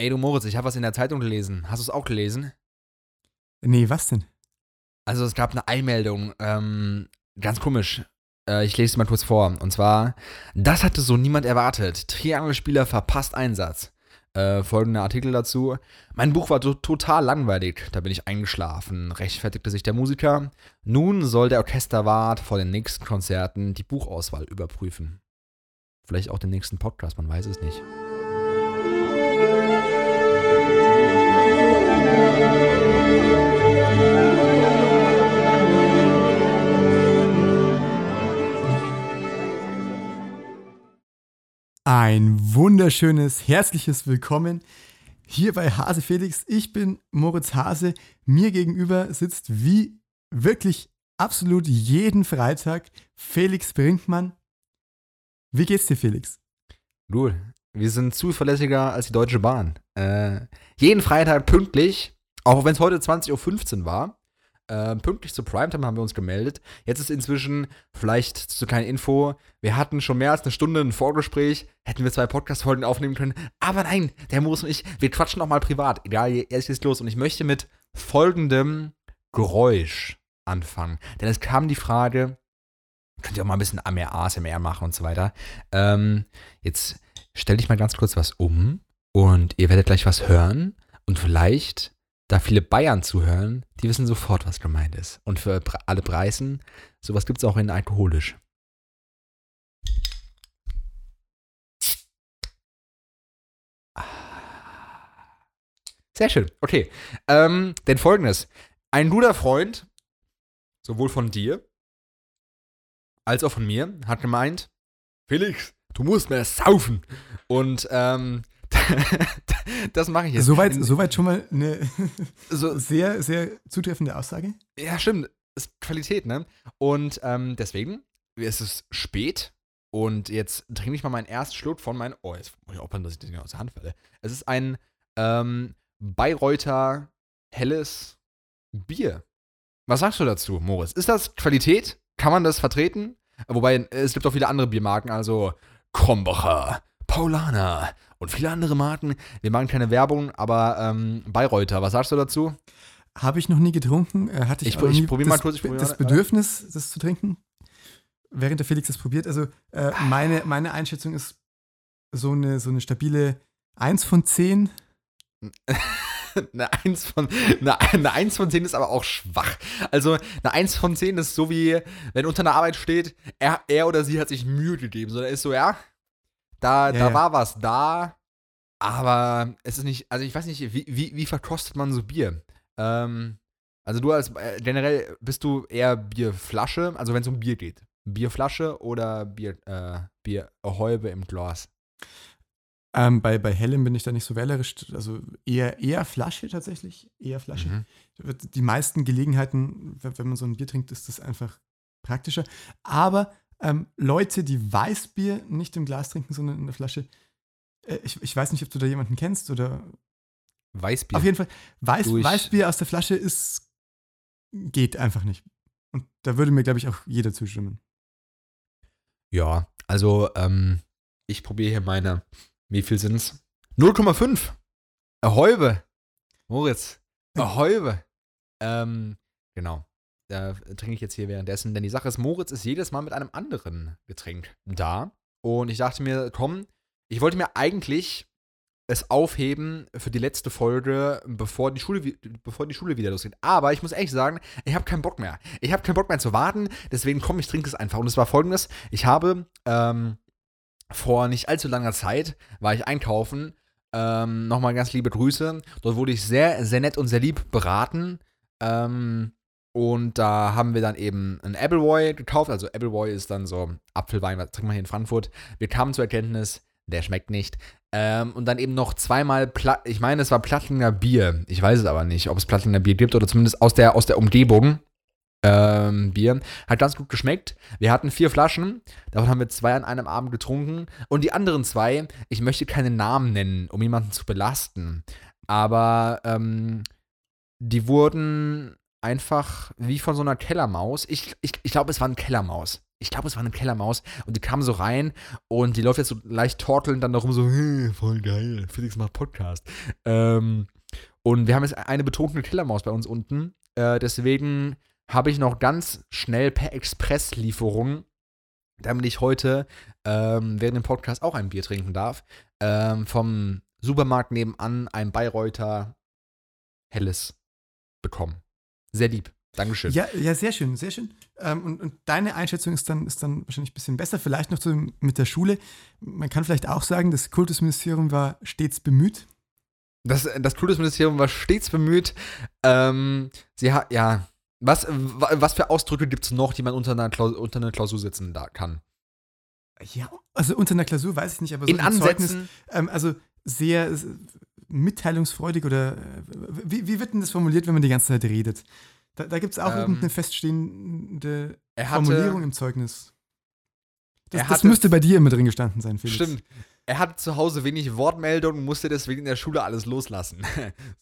Ey, du Moritz, ich habe was in der Zeitung gelesen. Hast du es auch gelesen? Nee, was denn? Also es gab eine Einmeldung, ähm, ganz komisch. Äh, ich lese es mal kurz vor. Und zwar, das hatte so niemand erwartet. Triangelspieler verpasst Einsatz. Äh, folgender Artikel dazu. Mein Buch war to total langweilig, da bin ich eingeschlafen, rechtfertigte sich der Musiker. Nun soll der Orchesterwart vor den nächsten Konzerten die Buchauswahl überprüfen. Vielleicht auch den nächsten Podcast, man weiß es nicht. Ein wunderschönes, herzliches Willkommen hier bei Hase Felix. Ich bin Moritz Hase. Mir gegenüber sitzt wie wirklich absolut jeden Freitag Felix Brinkmann. Wie geht's dir, Felix? Gut, wir sind zuverlässiger als die Deutsche Bahn. Äh, jeden Freitag pünktlich, auch wenn es heute 20.15 Uhr war. Äh, pünktlich zu Primetime haben wir uns gemeldet. Jetzt ist inzwischen, vielleicht zu kleiner Info, wir hatten schon mehr als eine Stunde ein Vorgespräch, hätten wir zwei Podcast-Folgen aufnehmen können. Aber nein, der Moos und ich, wir quatschen auch mal privat. Egal, jetzt geht's los. Und ich möchte mit folgendem Geräusch anfangen. Denn es kam die Frage, könnt ihr auch mal ein bisschen mehr ASMR machen und so weiter. Ähm, jetzt stelle ich mal ganz kurz was um und ihr werdet gleich was hören und vielleicht da viele Bayern zuhören, die wissen sofort, was gemeint ist. Und für alle Preisen, sowas gibt es auch in alkoholisch. Sehr schön. Okay. Ähm, denn folgendes. Ein guter Freund, sowohl von dir als auch von mir, hat gemeint, Felix, du musst mehr saufen. Und ähm, das mache ich jetzt. Soweit, soweit schon mal eine so, sehr, sehr zutreffende Aussage. Ja, stimmt. Ist Qualität, ne? Und ähm, deswegen ist es spät und jetzt trinke ich mal meinen ersten Schluck von meinem. Oh, jetzt muss ich aufpassen, dass ich das nicht aus der Hand falle. Es ist ein ähm, Bayreuther helles Bier. Was sagst du dazu, Moritz? Ist das Qualität? Kann man das vertreten? Wobei, es gibt auch viele andere Biermarken, also Krombacher, Paulaner und viele andere Marken. Wir machen keine Werbung, aber ähm, Bayreuther, was sagst du dazu? Habe ich noch nie getrunken. Äh, hatte ich, ich, ich probiere mal kurz. Ich probier das Bedürfnis, das zu trinken, während der Felix das probiert. Also äh, meine, meine Einschätzung ist so eine, so eine stabile 1 von 10. eine 1 von eine, eine 1 von 10 ist aber auch schwach. Also eine 1 von 10 ist so wie, wenn unter einer Arbeit steht, er, er oder sie hat sich Mühe gegeben. So, da ist so, ja, da, ja, da ja. war was da, aber es ist nicht, also ich weiß nicht, wie, wie, wie verkostet man so Bier? Ähm, also du als äh, generell bist du eher Bierflasche, also wenn es um Bier geht. Bierflasche oder Bier, äh, Bierhäube im Glas? Ähm, bei, bei Hellem bin ich da nicht so wählerisch, also eher, eher Flasche tatsächlich, eher Flasche. Mhm. Die meisten Gelegenheiten, wenn man so ein Bier trinkt, ist das einfach praktischer. Aber ähm, Leute, die Weißbier nicht im Glas trinken, sondern in der Flasche. Äh, ich, ich weiß nicht, ob du da jemanden kennst oder. Weißbier. Auf jeden Fall. Weiß, Weißbier aus der Flasche ist. geht einfach nicht. Und da würde mir, glaube ich, auch jeder zustimmen. Ja, also, ähm, ich probiere hier meine. Wie viel sind es? 0,5. Erhäube. Moritz. Erhäube. ähm, genau äh, trinke ich jetzt hier währenddessen. Denn die Sache ist, Moritz ist jedes Mal mit einem anderen Getränk da. Und ich dachte mir, komm, ich wollte mir eigentlich es aufheben für die letzte Folge, bevor die Schule, bevor die Schule wieder losgeht. Aber ich muss ehrlich sagen, ich habe keinen Bock mehr. Ich habe keinen Bock mehr zu warten. Deswegen komm, ich trinke es einfach. Und es war folgendes: Ich habe ähm, vor nicht allzu langer Zeit war ich einkaufen. Ähm, Nochmal ganz liebe Grüße. Dort wurde ich sehr, sehr nett und sehr lieb beraten. Ähm, und da haben wir dann eben ein Appleboy gekauft. Also Appleboy ist dann so Apfelwein, was trinken wir hier in Frankfurt. Wir kamen zur Erkenntnis, der schmeckt nicht. Ähm, und dann eben noch zweimal, Pla ich meine, es war Plattlinger Bier. Ich weiß es aber nicht, ob es Plattlinger Bier gibt oder zumindest aus der, aus der Umgebung. Ähm, Bier. Hat ganz gut geschmeckt. Wir hatten vier Flaschen. Davon haben wir zwei an einem Abend getrunken. Und die anderen zwei, ich möchte keine Namen nennen, um jemanden zu belasten. Aber ähm, die wurden einfach wie von so einer Kellermaus. Ich, ich, ich glaube, es war eine Kellermaus. ich glaube, es war eine Kellermaus und die kam so rein und die läuft jetzt so leicht tortelnd dann darum so, hey, voll geil, Felix macht Podcast. Ähm, und wir haben jetzt eine betrunkene Kellermaus bei uns unten. Äh, deswegen habe ich noch ganz schnell per Expresslieferung, damit ich heute ähm, während dem Podcast auch ein Bier trinken darf, ähm, vom Supermarkt nebenan ein Bayreuther Helles bekommen. Sehr lieb. Dankeschön. Ja, ja, sehr schön, sehr schön. Ähm, und, und, deine Einschätzung ist dann, ist dann wahrscheinlich ein bisschen besser. Vielleicht noch zu, mit der Schule. Man kann vielleicht auch sagen, das Kultusministerium war stets bemüht. Das, das Kultusministerium war stets bemüht. Ähm, sie hat, ja, was, was für Ausdrücke gibt es noch, die man unter einer, Klausur, unter einer Klausur setzen da kann? Ja, also unter einer Klausur weiß ich nicht, aber so in Ansätzen. Zeugnis, ähm, also sehr mitteilungsfreudig oder äh, wie, wie wird denn das formuliert, wenn man die ganze Zeit redet? Da, da gibt es auch ähm, irgendeine feststehende hatte, Formulierung im Zeugnis. Das, hatte, das, müsste bei dir immer drin gestanden sein, Felix. Stimmt. Er hatte zu Hause wenig Wortmeldung und musste deswegen in der Schule alles loslassen.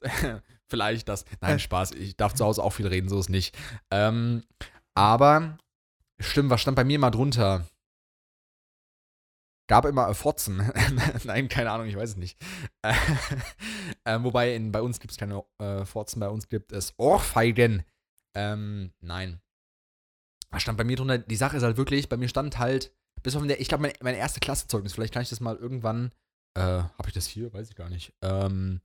Vielleicht das. Nein, äh. Spaß. Ich darf zu Hause auch viel reden, so ist nicht. Ähm, aber, stimmt, was stand bei mir mal drunter? Gab immer Fotzen. Nein, keine Ahnung, ich weiß es nicht. äh, wobei in, bei uns gibt es keine äh, Fotzen, bei uns gibt es Ohrfeigen. Ähm, nein. Was stand bei mir drunter? Die Sache ist halt wirklich, bei mir stand halt, bis auf der, ich glaube, meine, meine erste Klassezeugnis, vielleicht kann ich das mal irgendwann, äh, habe ich das hier? Weiß ich gar nicht. Ähm,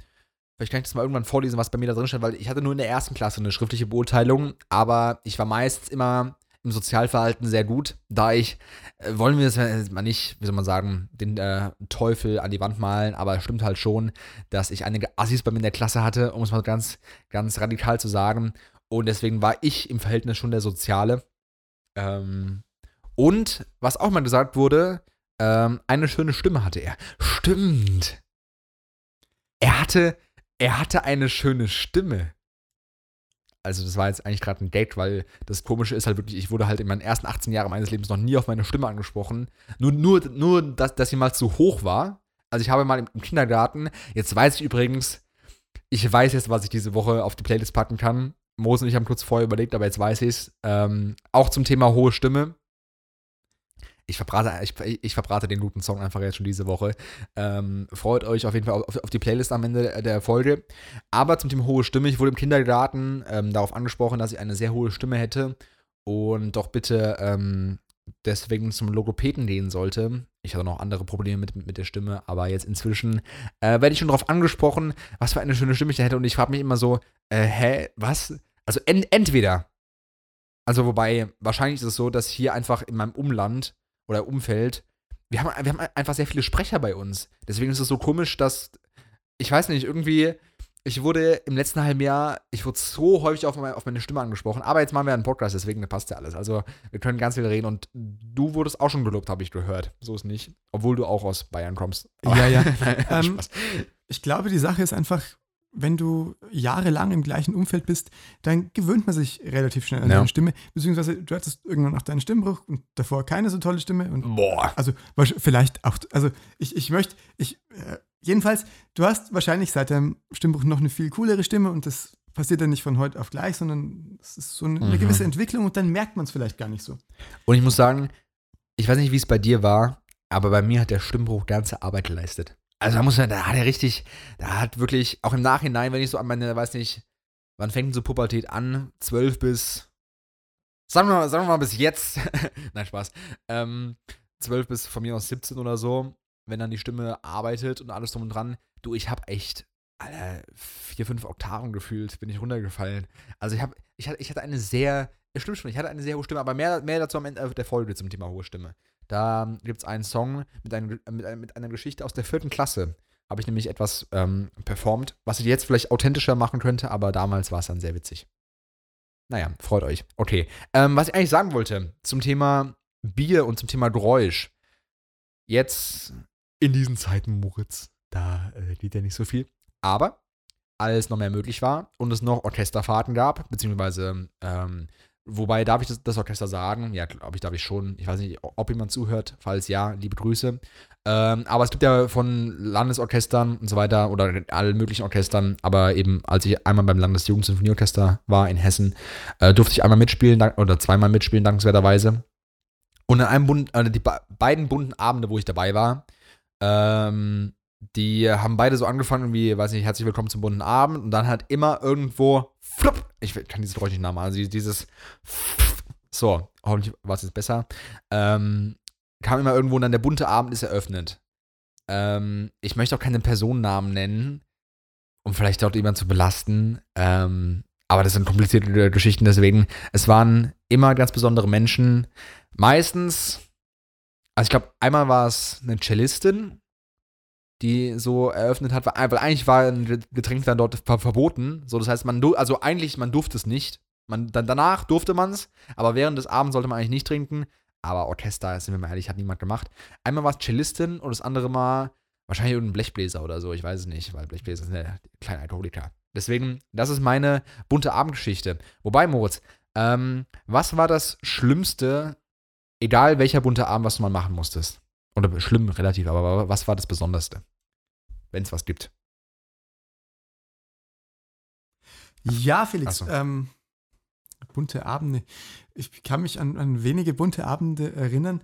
vielleicht kann ich das mal irgendwann vorlesen, was bei mir da drin stand, weil ich hatte nur in der ersten Klasse eine schriftliche Beurteilung, aber ich war meist immer im Sozialverhalten sehr gut, da ich, äh, wollen wir es mal nicht, wie soll man sagen, den äh, Teufel an die Wand malen, aber es stimmt halt schon, dass ich einige Assis bei mir in der Klasse hatte, um es mal ganz, ganz radikal zu sagen. Und deswegen war ich im Verhältnis schon der Soziale. Ähm, und was auch mal gesagt wurde, ähm, eine schöne Stimme hatte er. Stimmt. Er hatte, er hatte eine schöne Stimme also das war jetzt eigentlich gerade ein Gag, weil das Komische ist halt wirklich, ich wurde halt in meinen ersten 18 Jahren meines Lebens noch nie auf meine Stimme angesprochen. Nur, nur, nur dass, dass sie mal zu hoch war. Also ich habe mal im, Kindergarten, jetzt weiß ich übrigens, ich weiß jetzt, was ich diese Woche auf die Playlist packen kann. Mose und ich haben kurz vorher überlegt, aber jetzt weiß ich es. Ähm, auch zum Thema hohe Stimme ich verbrate, ich, ich verbrate den guten Song einfach jetzt schon diese Woche. Ähm, freut euch auf jeden Fall auf, auf, die Playlist am Ende der Folge. Aber zum Thema hohe Stimme, ich wurde im Kindergarten ähm, darauf angesprochen, dass ich eine sehr hohe Stimme hätte und doch bitte ähm, deswegen zum Logopäden gehen sollte. Ich hatte noch andere Probleme mit, mit der Stimme, aber jetzt inzwischen äh, werde ich schon darauf angesprochen, was für eine schöne Stimme ich da hätte. Und ich frage mich immer so, äh, hä, was? Also en entweder, also wobei, wahrscheinlich ist es so, dass hier einfach in meinem Umland oder Umfeld, wir haben, wir haben einfach sehr viele Sprecher bei uns. Deswegen ist es so komisch, dass, ich weiß nicht, irgendwie, ich wurde im letzten halben Jahr, ich wurde so häufig auf meine, auf meine Stimme angesprochen, aber jetzt machen wir einen Podcast, deswegen passt ja alles. Also wir können ganz viel reden und du wurdest auch schon gelobt, habe ich gehört. So ist nicht. Obwohl du auch aus Bayern kommst. ja, ja. ähm, ich glaube, die Sache ist einfach, wenn du jahrelang im gleichen Umfeld bist, dann gewöhnt man sich relativ schnell an ja. deine Stimme. Beziehungsweise du hattest irgendwann auch deinen Stimmbruch und davor keine so tolle Stimme. Und Boah. Also vielleicht auch, also ich, ich möchte, ich, äh, jedenfalls, du hast wahrscheinlich seit deinem Stimmbruch noch eine viel coolere Stimme und das passiert dann nicht von heute auf gleich, sondern es ist so eine, mhm. eine gewisse Entwicklung und dann merkt man es vielleicht gar nicht so. Und ich muss sagen, ich weiß nicht, wie es bei dir war, aber bei mir hat der Stimmbruch ganze Arbeit geleistet. Also da muss man, da hat er richtig, da hat wirklich, auch im Nachhinein, wenn ich so an meine, weiß nicht, wann fängt so Pubertät an? 12 bis, sagen wir mal, sagen wir mal bis jetzt, nein, Spaß, ähm, 12 bis von mir aus 17 oder so, wenn dann die Stimme arbeitet und alles drum und dran. Du, ich hab echt, Alter, vier, fünf Oktaven gefühlt, bin ich runtergefallen. Also ich hab, ich hatte, ich hatte eine sehr, stimmt schon, ich hatte eine sehr hohe Stimme, aber mehr, mehr dazu am Ende der Folge zum Thema hohe Stimme. Da gibt es einen Song mit, einem, mit, mit, einer Geschichte aus der vierten Klasse. Habe ich nämlich etwas ähm, performt, was ich jetzt vielleicht authentischer machen könnte, aber damals war es dann sehr witzig. Naja, freut euch. Okay. Ähm, was ich eigentlich sagen wollte zum Thema Bier und zum Thema Geräusch. Jetzt in diesen Zeiten, Moritz, da äh, geht ja nicht so viel. Aber als noch mehr möglich war und es noch Orchesterfahrten gab, beziehungsweise ähm, Wobei, darf ich das, das Orchester sagen? Ja, glaube ich, darf ich schon. Ich weiß nicht, ob jemand zuhört. Falls ja, liebe Grüße. Ähm, aber es gibt ja von Landesorchestern und so weiter oder allen möglichen Orchestern. Aber eben, als ich einmal beim Landesjugendsinfonieorchester war in Hessen, äh, durfte ich einmal mitspielen oder zweimal mitspielen, dankenswerterweise. Und an einem bunten, also die beiden bunten Abende, wo ich dabei war, ähm, die haben beide so angefangen wie, weiß nicht, herzlich willkommen zum bunten Abend. Und dann halt immer irgendwo, flupp, ich kann dieses Geräusch nicht nachmachen, also dieses, so, hoffentlich war es jetzt besser, ähm, kam immer irgendwo und dann der bunte Abend ist eröffnet. Ähm, ich möchte auch keine Personennamen nennen, um vielleicht dort jemanden zu belasten, ähm, aber das sind komplizierte Geschichten, deswegen, es waren immer ganz besondere Menschen, meistens, also ich glaube, einmal war es eine Cellistin, die so eröffnet hat, weil, eigentlich war ein Getränk dann dort verboten. So, das heißt, man also eigentlich man durfte es nicht. Man, dann, danach durfte man es, aber während des Abends sollte man eigentlich nicht trinken. Aber Orchester, sind wir mal ehrlich, hat niemand gemacht. Einmal war es Cellistin und das andere Mal wahrscheinlich irgendein Blechbläser oder so, ich weiß es nicht, weil Blechbläser sind ja kleine Alkoholiker. Deswegen, das ist meine bunte Abendgeschichte. Wobei, Moritz, ähm, was war das Schlimmste, egal welcher bunte Abend, was du mal machen musstest? Oder schlimm relativ, aber was war das Besonderste? Wenn es was gibt. Ja, Felix. So. Ähm, bunte Abende. Ich kann mich an, an wenige bunte Abende erinnern.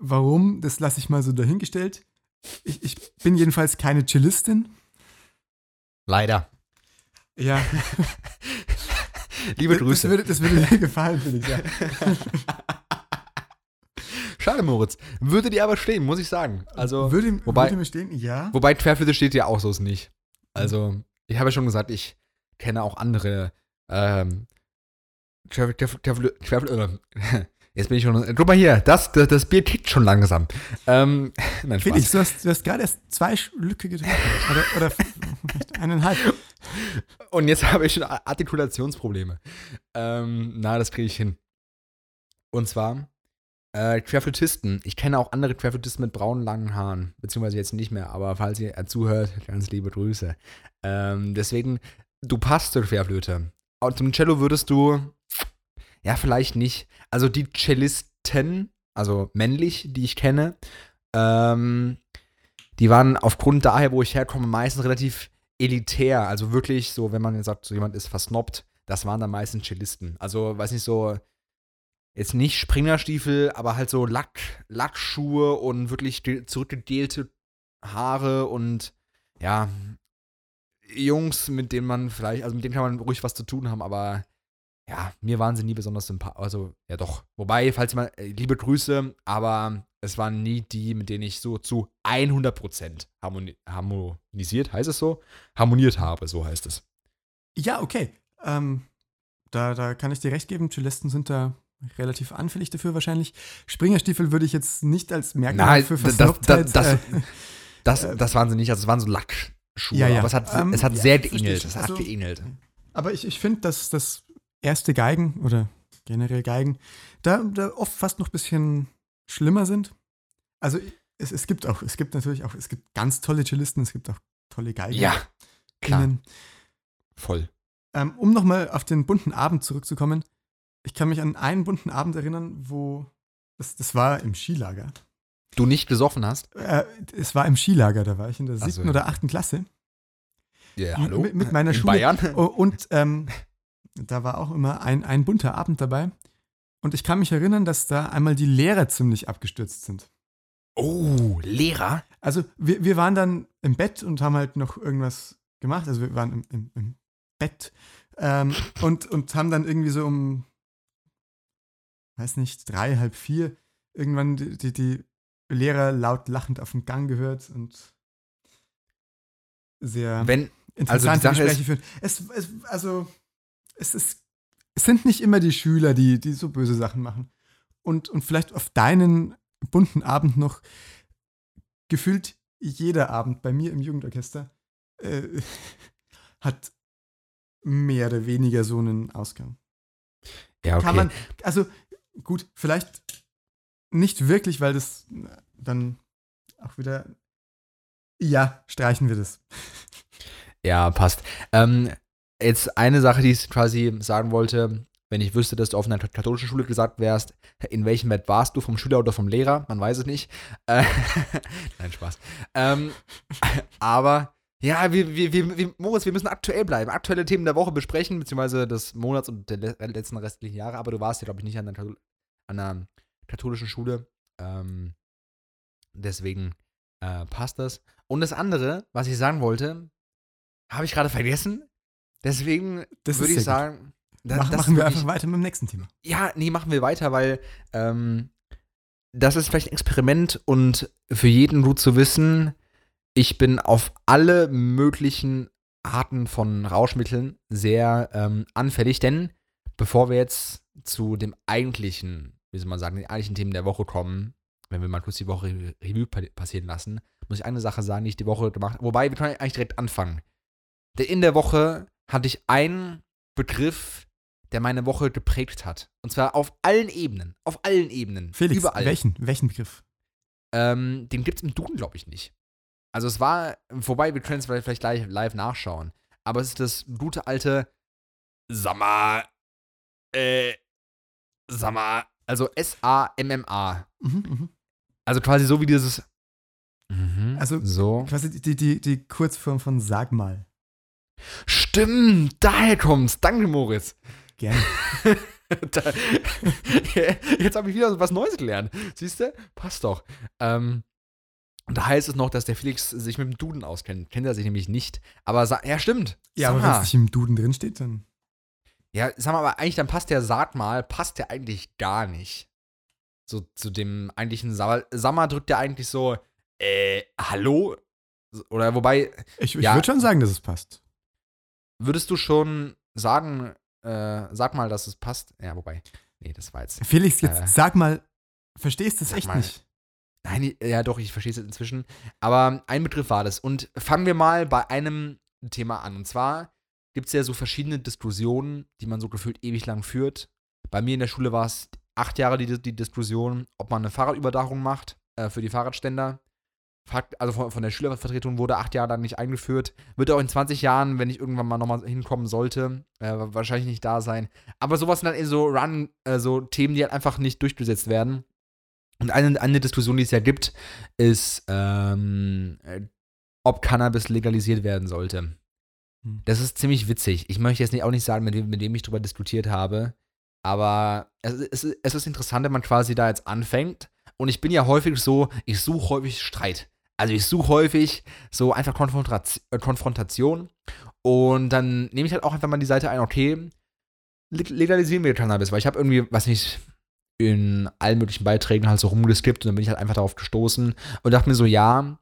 Warum, das lasse ich mal so dahingestellt. Ich, ich bin jedenfalls keine Cellistin. Leider. Ja. Liebe Grüße. Das würde, das würde dir gefallen, Felix. Ja. Schade, Moritz. Würde dir aber stehen, muss ich sagen. Also, würde, wobei, würde mir stehen, ja. Wobei Querflöte steht ja auch so nicht. Also, ich habe ja schon gesagt, ich kenne auch andere ähm, Querflöte. Jetzt bin ich schon. Guck mal hier, das, das, das Bier kickt schon langsam. Ähm, nein, Felix, du hast, du hast gerade erst zwei Schlücke getrunken. Oder, oder eineinhalb. Und jetzt habe ich schon Artikulationsprobleme. Ähm, na, das kriege ich hin. Und zwar äh, Querflötisten. Ich kenne auch andere Querflötisten mit braunen, langen Haaren. Beziehungsweise jetzt nicht mehr, aber falls ihr zuhört, ganz liebe Grüße. Ähm, deswegen, du passt zur Querflöte. Und zum Cello würdest du, ja, vielleicht nicht. Also die Cellisten, also männlich, die ich kenne, ähm, die waren aufgrund daher, wo ich herkomme, meistens relativ elitär. Also wirklich so, wenn man jetzt sagt, so jemand ist versnobbt, das waren dann meistens Cellisten. Also, weiß nicht, so jetzt nicht Springerstiefel, aber halt so Lack, Lackschuhe und wirklich zurückgedelte Haare und ja, Jungs, mit denen man vielleicht, also mit denen kann man ruhig was zu tun haben, aber ja, mir waren sie nie besonders sympathisch. Also, ja doch. Wobei, falls mal, äh, liebe Grüße, aber es waren nie die, mit denen ich so zu 100% harmoni harmonisiert, heißt es so? Harmoniert habe, so heißt es. Ja, okay. Ähm, da, da kann ich dir recht geben, Cellisten sind da relativ anfällig dafür wahrscheinlich. Springerstiefel würde ich jetzt nicht als Merkmal Nein, für Versnobtheit... Das, das, äh, das, das, das, waren sie nicht, also es waren so Lackschuhe, ja, ja. aber es hat, ähm, es hat ja, sehr geähnelt. Es hat also, geähnelt. Aber ich, ich finde, dass das erste Geigen oder generell Geigen da, da oft fast noch ein bisschen schlimmer sind. Also es, es gibt auch, es gibt natürlich auch, es gibt ganz tolle Cellisten, es gibt auch tolle Geigen. Ja, klar. Voll. Ähm, um nochmal auf den bunten Abend zurückzukommen, ich kann mich an einen bunten Abend erinnern, wo das, das war im Skilager. Du nicht gesoffen hast? Äh, es war im Skilager, da war ich in der siebten so. oder achten Klasse. Ja, hallo? Mit, mit meiner in Schule. Bayern? Und ähm, da war auch immer ein, ein bunter Abend dabei. Und ich kann mich erinnern, dass da einmal die Lehrer ziemlich abgestürzt sind. Oh, Lehrer? Also wir, wir waren dann im Bett und haben halt noch irgendwas gemacht. Also wir waren im, im, im Bett ähm, und, und haben dann irgendwie so um weiß nicht, drei, halb vier, irgendwann die, die, die Lehrer laut lachend auf den Gang gehört und sehr Wenn, interessante also Gespräche führen. Es, es, also, es, ist, es sind nicht immer die Schüler, die, die so böse Sachen machen. Und, und vielleicht auf deinen bunten Abend noch gefühlt jeder Abend bei mir im Jugendorchester äh, hat mehr oder weniger so einen Ausgang. Ja, okay. Kann man, also gut, vielleicht nicht wirklich, weil das dann auch wieder. Ja, streichen wir das. Ja, passt. Ähm, jetzt eine Sache, die ich quasi sagen wollte, wenn ich wüsste, dass du auf einer katholischen Schule gesagt wärst, in welchem Bett warst du, vom Schüler oder vom Lehrer? Man weiß es nicht. Äh, Nein, Spaß. Ähm, aber ja, wir, wir, wir, Moritz, wir müssen aktuell bleiben, aktuelle Themen der Woche besprechen, beziehungsweise des Monats und der letzten restlichen Jahre, aber du warst ja, glaube ich, nicht an der, an der katholischen Schule. Ähm, deswegen äh, passt das. Und das andere, was ich sagen wollte, habe ich gerade vergessen. Deswegen würde ich sagen, da- Mach, machen wir ich- einfach weiter mit dem nächsten Thema. ja, nee, machen wir weiter, weil ähm, das ist vielleicht ein Experiment und für jeden gut zu wissen, ich bin auf alle möglichen Arten von Rauschmitteln sehr ähm, anfällig, denn bevor wir jetzt zu dem eigentlichen, wie soll man sagen, den eigentlichen Themen der Woche kommen, wenn wir mal kurz die Woche Re- Revue pa- passieren lassen, muss ich eine Sache sagen, die ich die Woche gemacht habe. Wobei, wir können eigentlich direkt anfangen. Denn in der Woche hatte ich einen Begriff, der meine Woche geprägt hat. Und zwar auf allen Ebenen. Auf allen Ebenen. Felix, Überall. welchen? Welchen Begriff? Ähm, den gibt es im Duden, glaube ich, nicht. Also es war, wobei wir können es vielleicht vielleicht gleich live nachschauen. Aber es ist das gute alte Samma, äh, Samma, also S-A-M-M-A. Mhm, mhm. Also quasi so wie dieses. Mhm, Also- so. Quasi die, die, die Kurzform von Sag mal. Stimmt, daher kommt's. Danke, Moritz. Gerne. da, jetzt habe ich wieder was Neues gelernt. Siehst du? Passt doch. Ähm, und da heißt es noch, dass der Felix sich mit dem Duden auskennt. Kennt er sich nämlich nicht. Aber sa- ja, stimmt. Ja, Sag aber wenn es nicht im Duden drin steht, dann. Ja, sag mal, aber eigentlich, dann passt der Sag mal, passt der eigentlich gar nicht. So zu dem eigentlichen Sammer. Sammer drückt ja eigentlich so, äh, hallo? Oder wobei, Ich, ich Ja. würde schon sagen, dass es passt. würdest du schon sagen, äh, sag mal, dass es passt? Ja, wobei, nee, das war jetzt. Felix, jetzt Äh. sag mal, verstehst du es echt mal. nicht? Nein, ja doch, ich verstehe es jetzt inzwischen. Aber ein Begriff war das. Und fangen wir mal bei einem Thema an. Und zwar gibt es ja so verschiedene Diskussionen, die man so gefühlt ewig lang führt. Bei mir in der Schule war es acht Jahre die, die Diskussion, ob man eine Fahrradüberdachung macht äh, für die Fahrradständer. Also von, von der Schülervertretung wurde acht Jahre lang nicht eingeführt. Wird auch in 20 Jahren, wenn ich irgendwann mal nochmal hinkommen sollte, äh, wahrscheinlich nicht da sein. Aber sowas sind dann eben so Run, äh, so Themen, die halt einfach nicht durchgesetzt werden. Und eine, eine Diskussion, die es ja gibt, ist, ähm, äh, ob Cannabis legalisiert werden sollte. Hm. Das ist ziemlich witzig. Ich möchte jetzt nicht, auch nicht sagen, mit wem, mit wem ich drüber diskutiert habe, aber es, es, es ist interessant, wenn man quasi da jetzt anfängt. Und ich bin ja häufig so, ich suche häufig Streit. Also ich suche häufig so einfach Konfrontation, äh, Konfrontation. Und dann nehme ich halt auch einfach mal die Seite ein, okay, leg- legalisieren wir Cannabis, weil ich habe irgendwie, was nicht, in allen möglichen Beiträgen halt so rumgeskippt und dann bin ich halt einfach darauf gestoßen und dachte mir so, ja,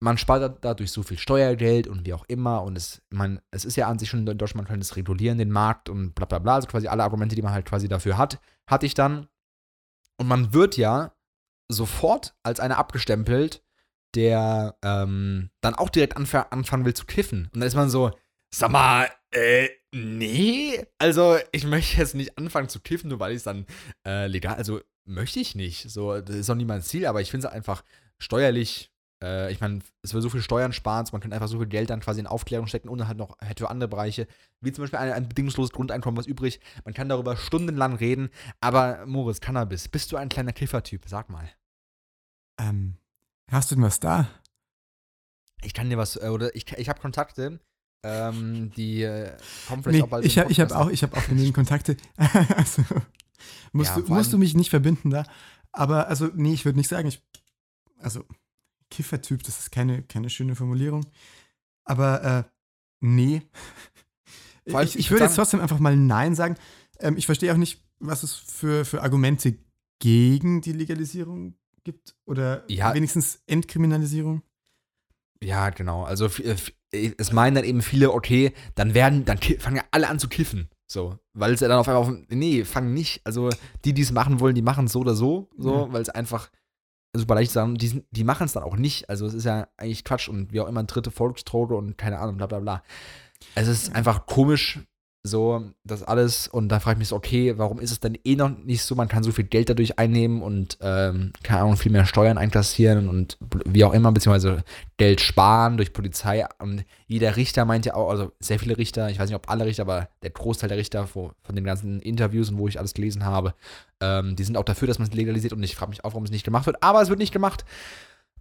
man spart dadurch so viel Steuergeld und wie auch immer und es, man, es ist ja an sich schon in Deutschland, man könnte es regulieren, den Markt und bla bla bla, also quasi alle Argumente, die man halt quasi dafür hat, hatte ich dann. Und man wird ja sofort als einer abgestempelt, der ähm, dann auch direkt anf anfangen will zu kiffen. Und dann ist man so, sag mal, äh, nee. Also, ich möchte jetzt nicht anfangen zu kiffen, nur weil ich es dann äh, legal, also möchte ich nicht. So, das ist auch nie mein Ziel, aber ich finde es einfach steuerlich. Äh, ich meine, es will so viel Steuern sparen, man könnte einfach so viel Geld dann quasi in Aufklärung stecken und halt noch halt für andere Bereiche, wie zum Beispiel ein, ein bedingungsloses Grundeinkommen, was übrig. Man kann darüber stundenlang reden, aber Moritz, Cannabis, bist du ein kleiner Kiffertyp? Sag mal. Ähm, hast du denn was da? Ich kann dir was, äh, oder ich, ich habe Kontakte, ähm, die äh, kommen vielleicht Nee, auch bald ich habe hab auch, ich hab auch genügend Kontakte. also, musst, Ja, du, musst du mich nicht verbinden da. Aber also, nee, ich würde nicht sagen, ich. Also, Kiffertyp, das ist keine, keine schöne Formulierung. Aber äh, nee. Allem, ich, ich ich würd würde jetzt trotzdem einfach mal Nein sagen. Ähm, ich verstehe auch nicht, was es für, für Argumente gegen die Legalisierung gibt. Oder Ja. wenigstens Entkriminalisierung. Ja, genau. Also äh, es meinen dann eben viele, okay, dann werden, dann fangen ja alle an zu kiffen. So. Weil es ja dann auf einmal auf, nee, fangen nicht. Also die, die es machen wollen, die machen es so oder so, so, Ja. weil es einfach super leicht sagen, die, die machen es dann auch nicht. Also es ist ja eigentlich Quatsch und wie auch immer dritte Volksdroge und keine Ahnung, bla bla bla. Es ist einfach komisch, so, das alles. Und da frage ich mich so, okay, warum ist es denn eh noch nicht so? Man kann so viel Geld dadurch einnehmen und, ähm, keine Ahnung, viel mehr Steuern einkassieren und wie auch immer, beziehungsweise Geld sparen durch Polizei. Und jeder Richter meint ja auch, also sehr viele Richter, ich weiß nicht, ob alle Richter, aber der Großteil der Richter wo, von den ganzen Interviews und wo ich alles gelesen habe, ähm, die sind auch dafür, dass man es legalisiert. Und ich frage mich auch, warum es nicht gemacht wird. Aber es wird nicht gemacht.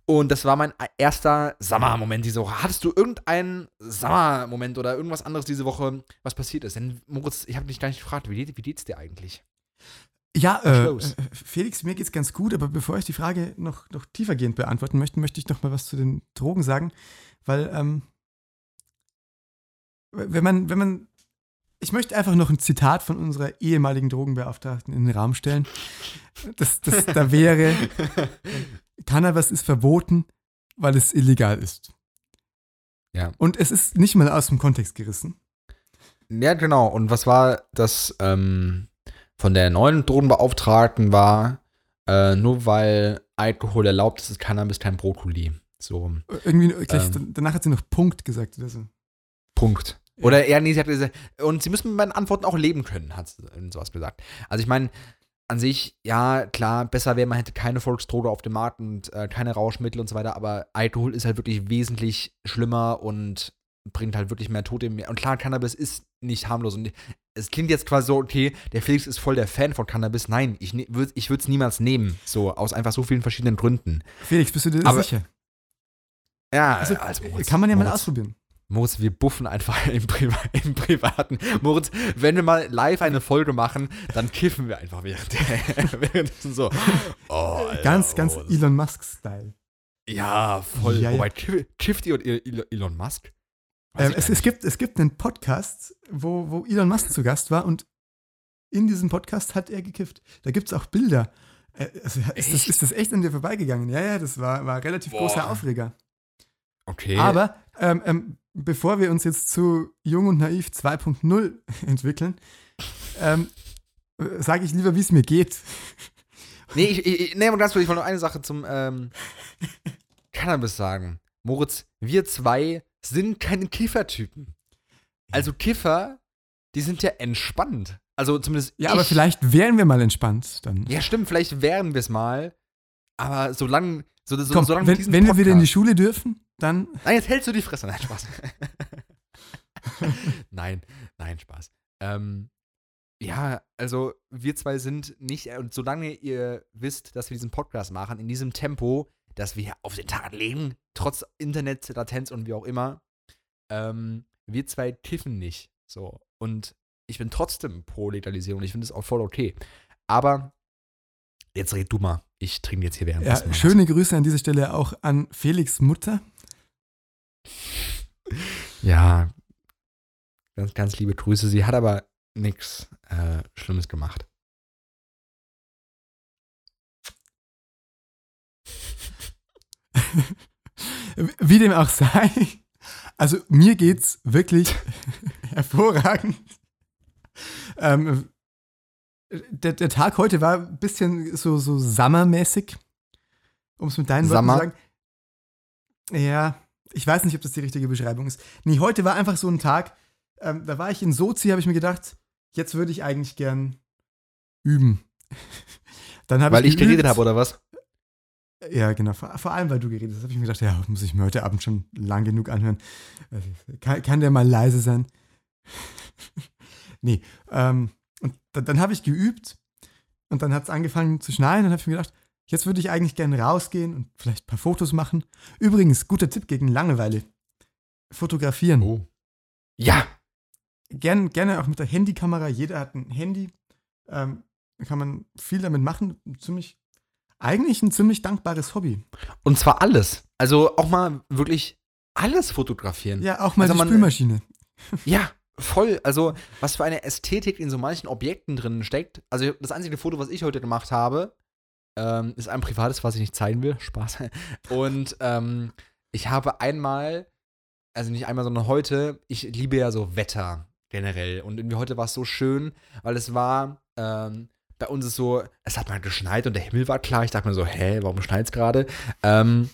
Und das war mein erster Sommermoment diese Woche. Hattest du irgendeinen Sommermoment oder irgendwas anderes diese Woche, was passiert ist? Denn Moritz, ich habe dich gar nicht gefragt, wie, geht- wie geht's dir eigentlich? Ja, äh, Felix, mir geht's ganz gut, aber bevor ich die Frage noch, noch tiefergehend beantworten möchte, möchte ich noch mal was zu den Drogen sagen, weil ähm, wenn man, wenn man, ich möchte einfach noch ein Zitat von unserer ehemaligen Drogenbeauftragten in den Raum stellen. Das, das, da wäre, Cannabis ist verboten, weil es illegal ist. Ja. Und es ist nicht mal aus dem Kontext gerissen. Ja, genau. Und was war das ähm, von der neuen Drogenbeauftragten war, äh, nur weil Alkohol erlaubt ist, ist Cannabis kein Brokkoli. So. Irgendwie, gleich, ähm, danach hat sie noch Punkt gesagt oder so. Punkt. Oder eher, nee, sie hat gesagt, und sie müssen mit meinen Antworten auch leben können, hat sie sowas gesagt. Also ich meine, an sich, ja, klar, besser wäre, man hätte keine Volksdroge auf dem Markt und äh, keine Rauschmittel und so weiter, aber Alkohol ist halt wirklich wesentlich schlimmer und bringt halt wirklich mehr Tote. Mehr. Und klar, Cannabis ist nicht harmlos. Und es klingt jetzt quasi so, okay, der Felix ist voll der Fan von Cannabis. Nein, ich, ne, würd, ich würde es niemals nehmen. So, aus einfach so vielen verschiedenen Gründen. Felix, bist du dir aber, sicher? Ja, also, also kann man ja Moritz, mal ausprobieren. Moritz, wir buffen einfach im, Priva im, Privaten. Moritz, wenn wir mal live eine Folge machen, dann kiffen wir einfach während der, währenddessen so. Oh, Alter, ganz, ganz oh, Elon Musk-Style. Ja, voll. Ja, Wobei, ja. kifft ihr Elon Musk? Ähm, es, es, gibt, es gibt einen Podcast, wo, wo Elon Musk zu Gast war und in diesem Podcast hat er gekifft. Da gibt es auch Bilder. Also ist, das, ist, das, echt an dir vorbeigegangen? Ja, ja, das war, war relativ Boah. großer Aufreger. Okay. Aber ähm, ähm, bevor wir uns jetzt zu Jung und Naiv 2.0 entwickeln, ähm, sage ich lieber, wie es mir geht. Nee, ich, ich, nee, ganz kurz, ich wollte noch eine Sache zum ähm, Cannabis sagen. Moritz, wir zwei sind keine Kiffertypen. Also Kiffer, die sind ja entspannt. Also zumindest. Ja, ich. aber vielleicht wären wir mal entspannt dann. Ja, stimmt, vielleicht wären wir es mal. Aber solange. So, so, Komm, solange wenn, wenn wir wieder in die Schule dürfen, dann. Nein, jetzt hältst du die Fresse. Nein, Spaß. nein, nein, Spaß. Ähm, ja, also wir zwei sind nicht, und solange ihr wisst, dass wir diesen Podcast machen, in diesem Tempo, dass wir auf den Tag legen, trotz Internet-Latenz und wie auch immer, ähm, wir zwei kiffen nicht. So. Und ich bin trotzdem pro Legalisierung. Ich finde es auch voll okay. Aber jetzt red du mal. Ich trinke jetzt hier während Ja, schöne Grüße an dieser Stelle auch an Felix Mutter. Ja, ganz, ganz liebe Grüße. Sie hat aber nichts äh, Schlimmes gemacht. Wie dem auch sei. Also mir geht's wirklich hervorragend. Ähm, der, der, Tag heute war ein bisschen so, so Summermäßig, um es mit deinen Worten zu sagen. Ja, ich weiß nicht, ob das die richtige Beschreibung ist. Nee, heute war einfach so ein Tag, ähm, da war ich in Sozi, habe ich mir gedacht, jetzt würde ich eigentlich gern üben. Dann Weil ich, ich geredet habe, oder was? Ja, genau. Vor, vor, allem, weil du geredet hast, habe ich mir gedacht, ja, muss ich mir heute Abend schon lang genug anhören. Kann, kann der mal leise sein? nee. Ähm, und dann, dann habe ich geübt und dann hat es angefangen zu schneien und habe ich mir gedacht, jetzt würde ich eigentlich gerne rausgehen und vielleicht ein paar Fotos machen. Übrigens, guter Tipp gegen Langeweile. Fotografieren. Oh. Ja. Gern, gerne auch mit der Handykamera. Jeder hat ein Handy. Ähm, kann man viel damit machen. Ziemlich eigentlich ein ziemlich dankbares Hobby. Und zwar alles. Also auch mal wirklich alles fotografieren. Ja, auch mal also die man, Spülmaschine. Ja, voll. Also, was für eine Ästhetik in so manchen Objekten drin steckt. Also, das einzige Foto, was ich heute gemacht habe, ähm, ist ein privates, was ich nicht zeigen will. Spaß. Und ähm, ich habe einmal, also nicht einmal, sondern heute, ich liebe ja so Wetter generell. Und irgendwie heute war es so schön, weil es war ähm, bei uns ist so, es hat mal geschneit und der Himmel war klar. Ich dachte mir so, hä, warum schneit es gerade? Ähm,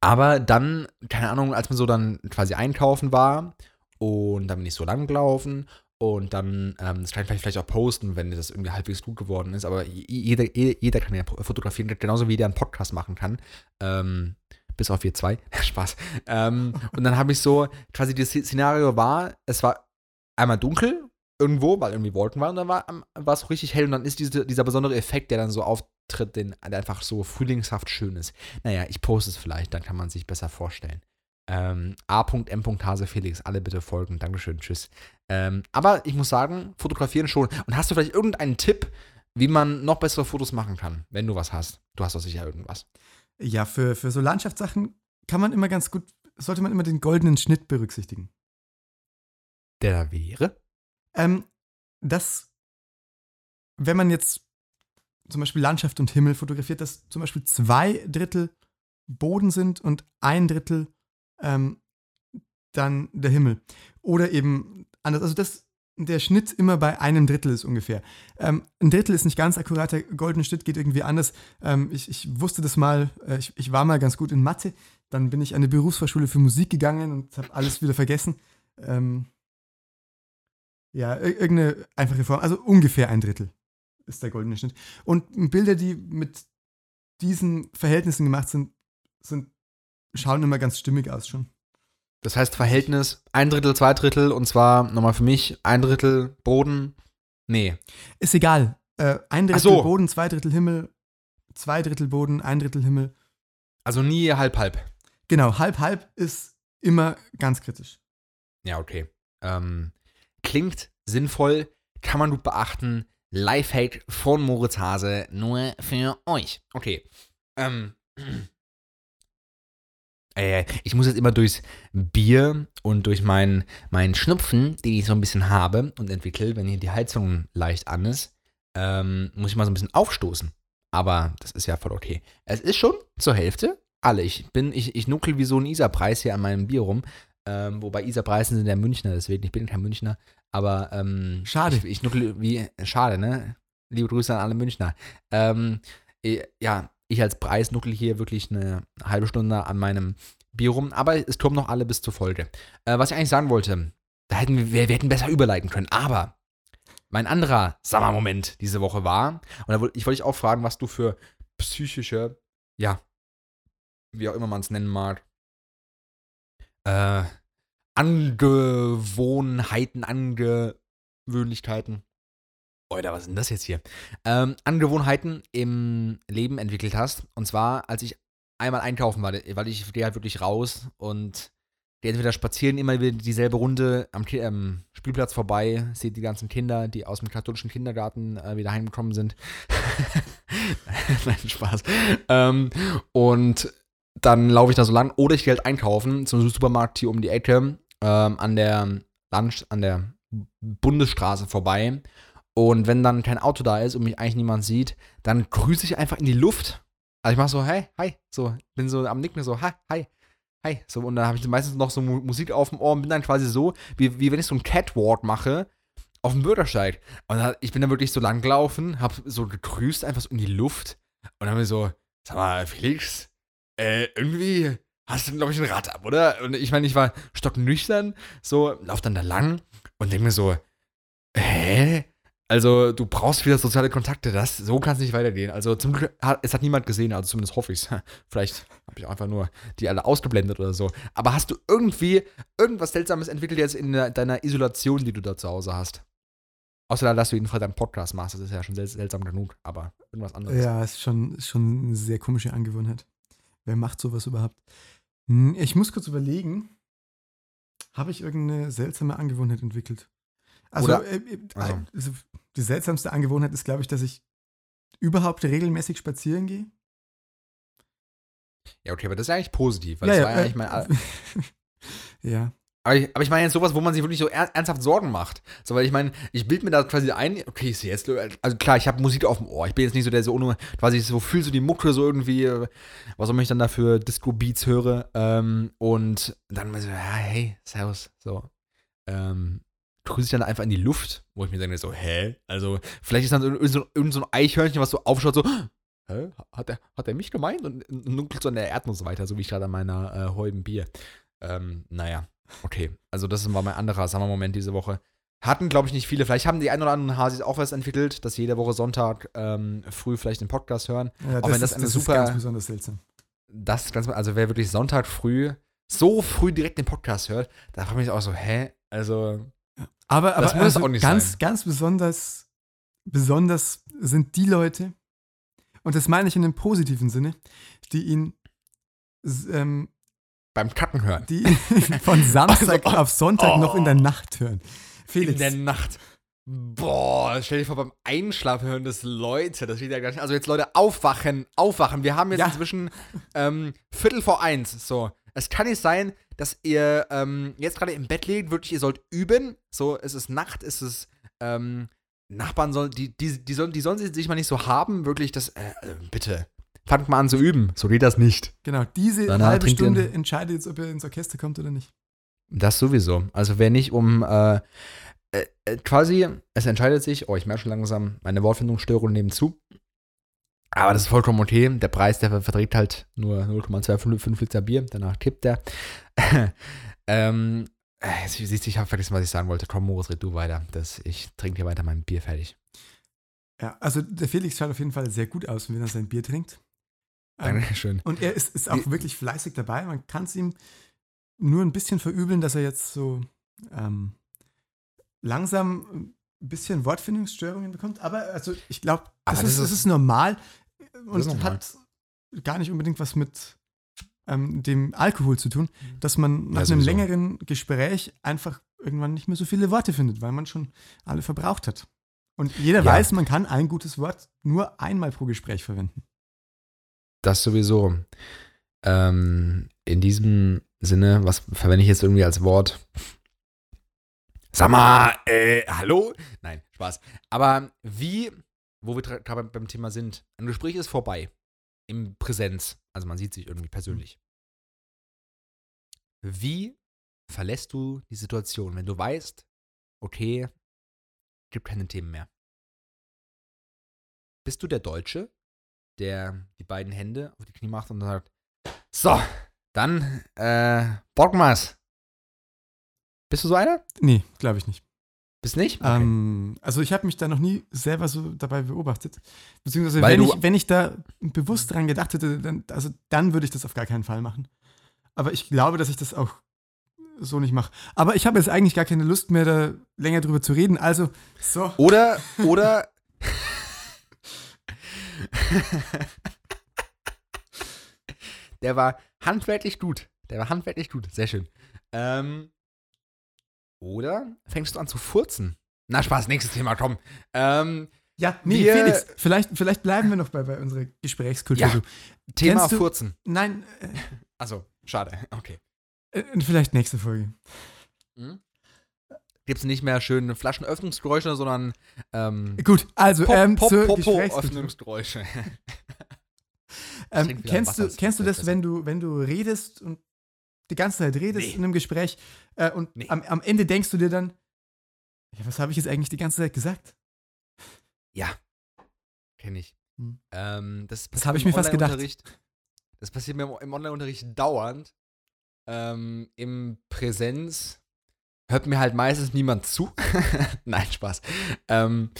aber dann, keine Ahnung, als man so dann quasi einkaufen war und dann bin ich so lang gelaufen und dann, ähm, das kann ich vielleicht auch posten, wenn das irgendwie halbwegs gut geworden ist, aber jeder, jeder kann ja fotografieren, genauso wie der einen Podcast machen kann. Ähm, bis auf wir zwei. Spaß. Ähm, und dann habe ich so, quasi das Szenario war, es war einmal dunkel irgendwo, weil irgendwie Wolken waren und dann war, war es richtig hell und dann ist diese, dieser besondere Effekt, der dann so auftritt, den, der einfach so frühlingshaft schön ist. Naja, ich poste es vielleicht, dann kann man sich besser vorstellen. Ähm, A.M. Hase Felix, alle bitte folgen. Dankeschön, tschüss. Ähm, aber ich muss sagen, fotografieren schon. Und hast du vielleicht irgendeinen Tipp, wie man noch bessere Fotos machen kann, wenn du was hast. Du hast doch sicher irgendwas. Ja, für, für so Landschaftssachen kann man immer ganz gut, sollte man immer den goldenen Schnitt berücksichtigen. Der da wäre? Ähm, das, wenn man jetzt zum Beispiel Landschaft und Himmel fotografiert, dass zum Beispiel zwei Drittel Boden sind und ein Drittel ähm, dann der Himmel. Oder eben anders. Also das, der Schnitt immer bei einem Drittel ist ungefähr. Ähm, ein Drittel ist nicht ganz akkurat, der goldene Schnitt geht irgendwie anders. Ähm, ich, ich, wusste das mal, äh, ich, ich, war mal ganz gut in Mathe, dann bin ich an die Berufsfachschule für Musik gegangen und habe alles wieder vergessen. Ähm, ja, irgendeine einfache Form, also ungefähr ein Drittel ist der goldene Schnitt. Und Bilder, die mit diesen Verhältnissen gemacht sind, sind schauen immer ganz stimmig aus schon. Das heißt Verhältnis ein Drittel, zwei Drittel und zwar nochmal für mich ein Drittel Boden. Nee. Ist egal. Äh, ein Drittel so. Boden, zwei Drittel Himmel, zwei Drittel Boden, ein Drittel Himmel. Also nie halb halb. Genau, halb halb ist immer ganz kritisch. Ja, okay. Ähm, klingt sinnvoll, kann man gut beachten. Lifehack von Moritz Hase nur für euch. Okay. Ähm. Äh, ich muss jetzt immer durchs Bier und durch meinen mein Schnupfen, den ich so ein bisschen habe und entwickle, wenn hier die Heizung leicht an ist, ähm, muss ich mal so ein bisschen aufstoßen. Aber das ist ja voll okay. Es ist schon zur Hälfte alle. Ich bin, ich, ich nuckel wie so ein Isar-Preis hier an meinem Bier rum. Ähm, wobei Isar-Preisen sind der Münchner, deswegen, ich bin kein Münchner. Aber ähm, schade. Ich, ich nuckel wie, schade, ne? Liebe Grüße an alle Münchner. Ähm, ja, ich als Preis nuckel hier wirklich eine halbe Stunde an meinem Bier rum, aber es kommen noch alle bis zur Folge. Äh, was ich eigentlich sagen wollte, da hätten wir, wir hätten besser überleiten können, aber mein anderer Sommermoment diese Woche war, und da ich wollte dich auch fragen, was du für psychische, ja, wie auch immer man es nennen mag, äh, Angewohnheiten, Angewöhnlichkeiten. Oder was ist denn das jetzt hier? Ähm, Angewohnheiten im Leben entwickelt hast. Und zwar, als ich einmal einkaufen war, weil ich gehe halt wirklich raus und gehe entweder spazieren immer wieder dieselbe Runde am ähm, Spielplatz vorbei, sehe die ganzen Kinder, die aus dem katholischen Kindergarten äh, wieder heimgekommen sind. Nein, Spaß. Ähm, und dann laufe ich da so lang oder ich gehe halt einkaufen zum Supermarkt hier um die Ecke ähm, an der Land an der Bundesstraße vorbei. Und wenn dann kein Auto da ist und mich eigentlich niemand sieht, dann grüße ich einfach in die Luft. Also ich mache so, hey, hi, so, bin so am Nicken, so, hi, hi, hi. So, und dann habe ich meistens noch so Musik auf dem Ohr und bin dann quasi so, wie, wie wenn ich so einen Catwalk mache, auf dem Bürgersteig. Und dann, ich bin dann wirklich so lang gelaufen, habe so gegrüßt, einfach so in die Luft. Und dann habe ich so, sag mal, Felix, äh, irgendwie hast du, glaube ich, ein Rad ab, oder? Und ich meine, ich war stocknüchtern, so, lauf dann da lang und denke mir so, hä? Also, du brauchst wieder soziale Kontakte, das, so kann es nicht weitergehen. Also, zum Glück, hat, es hat niemand gesehen, also zumindest hoffe ich es. Vielleicht habe ich einfach nur die alle ausgeblendet oder so. Aber hast du irgendwie irgendwas Seltsames entwickelt jetzt in deiner Isolation, die du da zu Hause hast? Außer dass du jeden Fall deinen Podcast machst, das ist ja schon seltsam genug, aber irgendwas anderes. Ja, ist schon, ist schon eine sehr komische Angewohnheit. Wer macht sowas überhaupt? Hm, ich muss kurz überlegen. Habe ich irgendeine seltsame Angewohnheit entwickelt? Also, äh, äh, also. also, die seltsamste Angewohnheit ist, glaube ich, dass ich überhaupt regelmäßig spazieren gehe. Ja, okay, aber das ist ja eigentlich positiv, weil ja, das ja, war ja eigentlich mein. ja. Aber ich, aber ich meine jetzt sowas, wo man sich wirklich so ernsthaft Sorgen macht. So, weil ich meine, ich bild mir da quasi ein, okay, ich sehe jetzt, also klar, ich habe Musik auf dem Ohr. Ich bin jetzt nicht so der so ohne, quasi so fühlst du die Mucke so irgendwie, was auch ich dann dafür Disco-Beats höre. Ähm, und dann mal so, ja, hey, servus, so. Ähm, grüße ich dann einfach in die Luft, wo ich mir denke, so, hä? Also, vielleicht ist dann irgend so, irgend so ein Eichhörnchen, was so aufschaut, so, hä? Hat er, hat er mich gemeint? Und nuckelt so an der Erdnuss weiter, so wie ich gerade an meiner äh, Heuben Bier. Ähm, naja. Okay, also das war mein anderer Sommermoment diese Woche. Hatten, glaube ich, nicht viele. Vielleicht haben die ein oder anderen Hasis auch was entwickelt, dass jede Woche Sonntag ähm, früh vielleicht den Podcast hören. Ja, auch wenn das ist, eine das super. Ist ganz besonders seltsam. Das ganz, also wer wirklich Sonntag früh, so früh direkt den Podcast hört, da frage ich mich auch so, hä? Also. Aber, aber das muss also auch nicht ganz, sein. ganz besonders, besonders sind die Leute, und das meine ich in einem positiven Sinne, die ihn ähm, beim Kacken hören. Die von Samstag also, auf Sonntag oh. noch in der Nacht hören. Felix. In der Nacht. Boah, stell dir vor, beim Einschlafen hören das Leute. Das steht ja gar nicht. Also jetzt Leute, aufwachen, aufwachen. Wir haben jetzt Ja. inzwischen ähm, Viertel vor eins. So. Es kann nicht sein, dass ihr ähm, jetzt gerade im Bett liegt, wirklich, ihr sollt üben. So, es ist Nacht, es ist, ähm, Nachbarn sollen, die, die, die, sollen, die sollen sich mal nicht so haben, wirklich, das, äh, äh, bitte. Fangt mal an zu üben. So geht das nicht. Genau, diese Danach halbe ihr Stunde ein- entscheidet jetzt, ob er ins Orchester kommt oder nicht. Das sowieso. Also wer nicht um äh, äh, äh, quasi, es entscheidet sich, oh, ich merke schon langsam, meine Wortfindungsstörung nehmen zu. Aber das ist vollkommen okay. Der Preis, der verträgt halt nur 0,25 Liter Bier, danach kippt der. ähm, äh, jetzt siehst du, ich habe vergessen, was ich sagen wollte. Komm, Moritz, red du weiter. Das, ich trinke hier weiter mein Bier fertig. Ja, also der Felix schaut auf jeden Fall sehr gut aus, wenn er sein Bier trinkt. Ähm, Dankeschön. Und er ist, ist auch Wie- wirklich fleißig dabei. Man kann es ihm nur ein bisschen verübeln, dass er jetzt so ähm, langsam ein bisschen Wortfindungsstörungen bekommt. Aber also ich glaube, das, das ist, das ist- normal und normal. hat gar nicht unbedingt was mit ähm, dem Alkohol zu tun, dass man nach Ja, einem längeren Gespräch einfach irgendwann nicht mehr so viele Worte findet, weil man schon alle verbraucht hat. Und jeder Ja. weiß, man kann ein gutes Wort nur einmal pro Gespräch verwenden. Das sowieso. Ähm, in diesem Sinne, was verwende ich jetzt irgendwie als Wort? Sag mal, äh, hallo? Nein, Spaß. Aber wie, wo wir gerade beim Thema sind, ein Gespräch ist vorbei. Im Präsenz. Also man sieht sich irgendwie persönlich. Wie verlässt du die Situation, wenn du weißt, okay, gibt keine Themen mehr? Bist du der Deutsche, der die beiden Hände auf die Knie macht und sagt, so, dann, äh, Bockmas. Bist du so einer? Nee, glaube ich nicht. Bist nicht? Okay. Ähm, also ich habe mich da noch nie selber so dabei beobachtet. Beziehungsweise Weil wenn ich, wenn ich da bewusst dran gedacht hätte, dann, also dann würde ich das auf gar keinen Fall machen. Aber ich glaube, dass ich das auch so nicht mache. Aber ich habe jetzt eigentlich gar keine Lust mehr, da länger drüber zu reden. Also, so. Oder, oder. Der war handwerklich gut. Der war handwerklich gut. Sehr schön. Ähm, oder fängst du an zu furzen? Na, Spaß, nächstes Thema, komm. Ähm, Ja, nee, Wir- Felix, vielleicht, vielleicht bleiben wir noch bei, bei unserer Gesprächskultur. Ja. Du- Thema du- Furzen. Nein, Also, schade. Okay. äh, äh, vielleicht nächste Folge. Hm? Gibt es nicht mehr schöne Flaschenöffnungsgeräusche, sondern ähm, Gut, also Pop, ähm, Pop, zur Popo Gesprächsgekultur. Öffnungsgeräusche. Ähm, kennst du, das kennst du das, wenn du, wenn du redest und die ganze Zeit redest Nee. in einem Gespräch äh, und Nee. am, am Ende denkst du dir dann, ja, was habe ich jetzt eigentlich die ganze Zeit gesagt? Ja, kenne ich. Hm. Ähm, das Das passiert hab ich mir fast gedacht. Das passiert mir im- im Online-Unterricht dauernd. Ähm, Im Präsenz hört mir halt meistens niemand zu. Nein, Spaß. Ähm,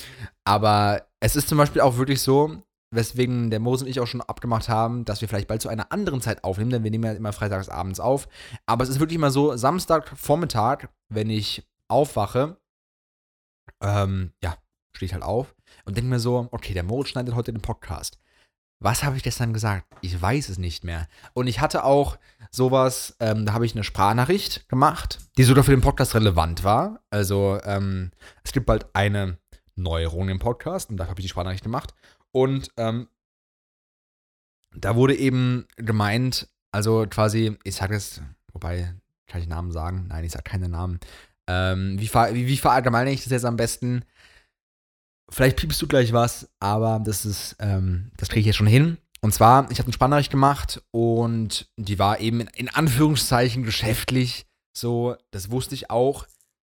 aber es ist zum Beispiel auch wirklich so, weswegen der Moos und ich auch schon abgemacht haben, dass wir vielleicht bald zu einer anderen Zeit aufnehmen, denn wir nehmen ja immer freitags abends auf. Aber es ist wirklich immer so, Samstagvormittag, wenn ich aufwache, ähm, ja, stehe ich halt auf und denke mir so, okay, der Moritz schneidet heute den Podcast. Was habe ich gestern gesagt? Ich weiß es nicht mehr. Und ich hatte auch sowas, ähm, da habe ich eine Sprachnachricht gemacht, die sogar für den Podcast relevant war. Also ähm, es gibt bald eine Neuerung im Podcast und da habe ich die Sprachnachricht gemacht. Und ähm, da wurde eben gemeint, also quasi, ich sage es, wobei, kann ich Namen sagen? Nein, ich sage keine Namen. Ähm, wie, wie, wie verallgemeine ich das jetzt am besten? Vielleicht piepst du gleich was, aber das ist, ähm, das kriege ich jetzt schon hin. Und zwar, ich habe eine Sprachnachricht gemacht und die war eben in, in Anführungszeichen geschäftlich. So, das wusste ich auch.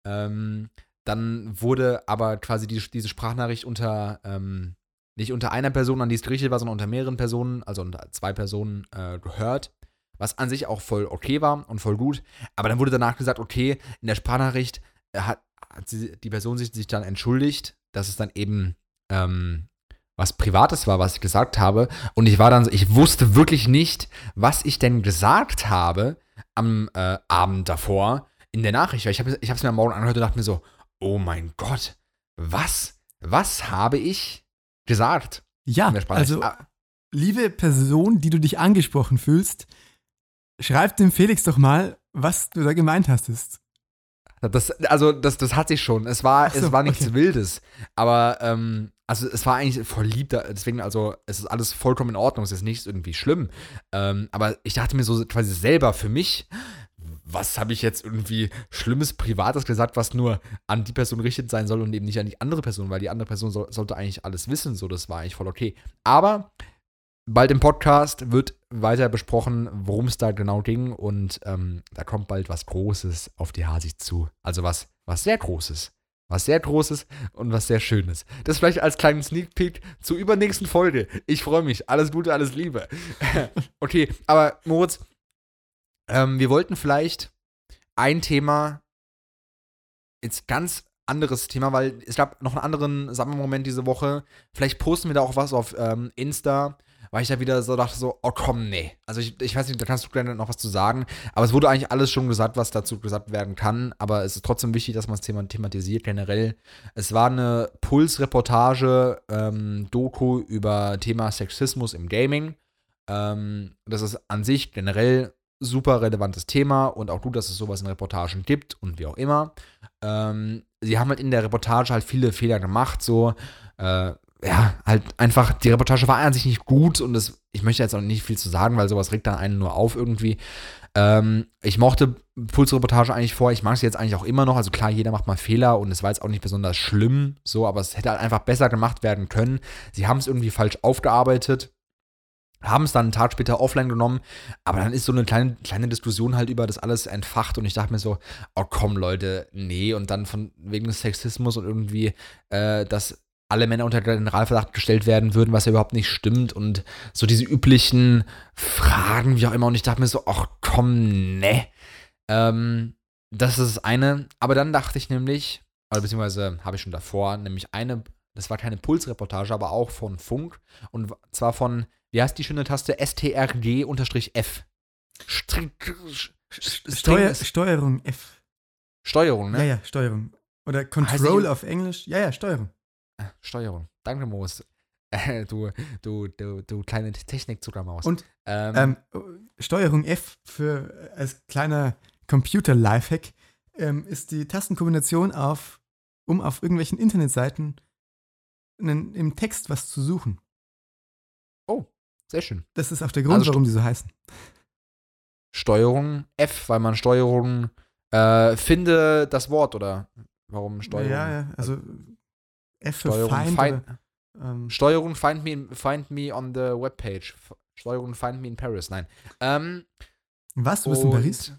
Ähm, dann wurde aber quasi die, diese Sprachnachricht unter, ähm, nicht unter einer Person, an die es gerichtet war, sondern unter mehreren Personen, also unter zwei Personen äh, gehört. Was an sich auch voll okay war und voll gut. Aber dann wurde danach gesagt, okay, in der Sprachnachricht äh, hat, hat sie, die Person sich, sich dann entschuldigt, dass es dann eben ähm, was Privates war, was ich gesagt habe. Und ich war dann so, ich wusste wirklich nicht, was ich denn gesagt habe am äh, Abend davor in der Nachricht. Weil ich habe es mir am Morgen angehört und dachte mir so, oh mein Gott, was, was habe ich gesagt? Ja, also Ah, liebe Person, die du dich angesprochen fühlst, schreib dem Felix doch mal, was du da gemeint hast. Das, also, das, das hatte ich schon. Es war, so, es war nichts okay. Wildes. Aber, ähm, also, es war eigentlich voll lieb. Deswegen, also, es ist alles vollkommen in Ordnung. Es ist nicht irgendwie schlimm. Ähm, aber ich dachte mir so quasi selber für mich, was habe ich jetzt irgendwie Schlimmes, Privates gesagt, was nur an die Person gerichtet sein soll und eben nicht an die andere Person, weil die andere Person soll, sollte eigentlich alles wissen. So, das war eigentlich voll okay. Aber bald im Podcast wird weiter besprochen, worum es da genau ging und ähm, da kommt bald was Großes auf die Hasig zu. Also was, was sehr Großes. Was sehr Großes und was sehr Schönes. Das vielleicht als kleinen Sneak Peek zur übernächsten Folge. Ich freue mich. Alles Gute, alles Liebe. okay, aber Moritz, ähm, wir wollten vielleicht ein Thema, jetzt ganz anderes Thema, weil es gab noch einen anderen Sommermoment diese Woche. Vielleicht posten wir da auch was auf ähm, Insta, weil ich da wieder so dachte, so, oh komm, nee. Also ich, ich weiß nicht, da kannst du gerne noch was zu sagen. Aber es wurde eigentlich alles schon gesagt, was dazu gesagt werden kann. Aber es ist trotzdem wichtig, dass man das Thema thematisiert generell. Es war eine Pulsreportage, ähm, Doku über Thema Sexismus im Gaming. Ähm, das ist an sich generell super relevantes Thema und auch gut, dass es sowas in Reportagen gibt und wie auch immer. Ähm, sie haben halt in der Reportage halt viele Fehler gemacht, so, äh, ja, halt einfach, die Reportage war an sich nicht gut und das, ich möchte jetzt auch nicht viel zu sagen, weil sowas regt dann einen nur auf irgendwie. Ähm, ich mochte Pulsreportage eigentlich vor, ich mag sie jetzt eigentlich auch immer noch, also klar, jeder macht mal Fehler und es war jetzt auch nicht besonders schlimm, so, aber es hätte halt einfach besser gemacht werden können. Sie haben es irgendwie falsch aufgearbeitet haben es dann einen Tag später offline genommen, aber dann ist so eine kleine, kleine Diskussion halt über das alles entfacht und ich dachte mir so, oh komm Leute, nee, und dann von wegen des Sexismus und irgendwie, äh, dass alle Männer unter Generalverdacht gestellt werden würden, was ja überhaupt nicht stimmt. Und so diese üblichen Fragen, wie auch immer, und ich dachte mir so, ach komm, ne. Ähm, das ist das eine, aber dann dachte ich nämlich, oder beziehungsweise habe ich schon davor, nämlich eine, das war keine Pulsreportage, aber auch von Funk. Und zwar von wie heißt die schöne Taste? STRG-F. Steuer, Steuerung F. Steuerung, ne? Ja, ja, Steuerung. Oder Control auf Englisch. Ja, ja, Steuerung. Steuerung. Danke, Moos. Äh, du, du, du, du kleine Technik-Zuckermaus. Und, ähm, Ähm, Steuerung F für äh, als kleiner Computer-Lifehack ähm, ist die Tastenkombination auf, um auf irgendwelchen Internetseiten einen, im Text was zu suchen. Sehr schön. Das ist auch der Grund, Also warum die so heißen. Steuerung F, weil man Steuerung äh, finde das Wort oder warum Steuerung? Ja, ja, also F für Steuerung Feind. find, oder, ähm, Steuerung find me, find me on the webpage. Steuerung find me in Paris. Nein. Ähm, was? Du bist in Paris?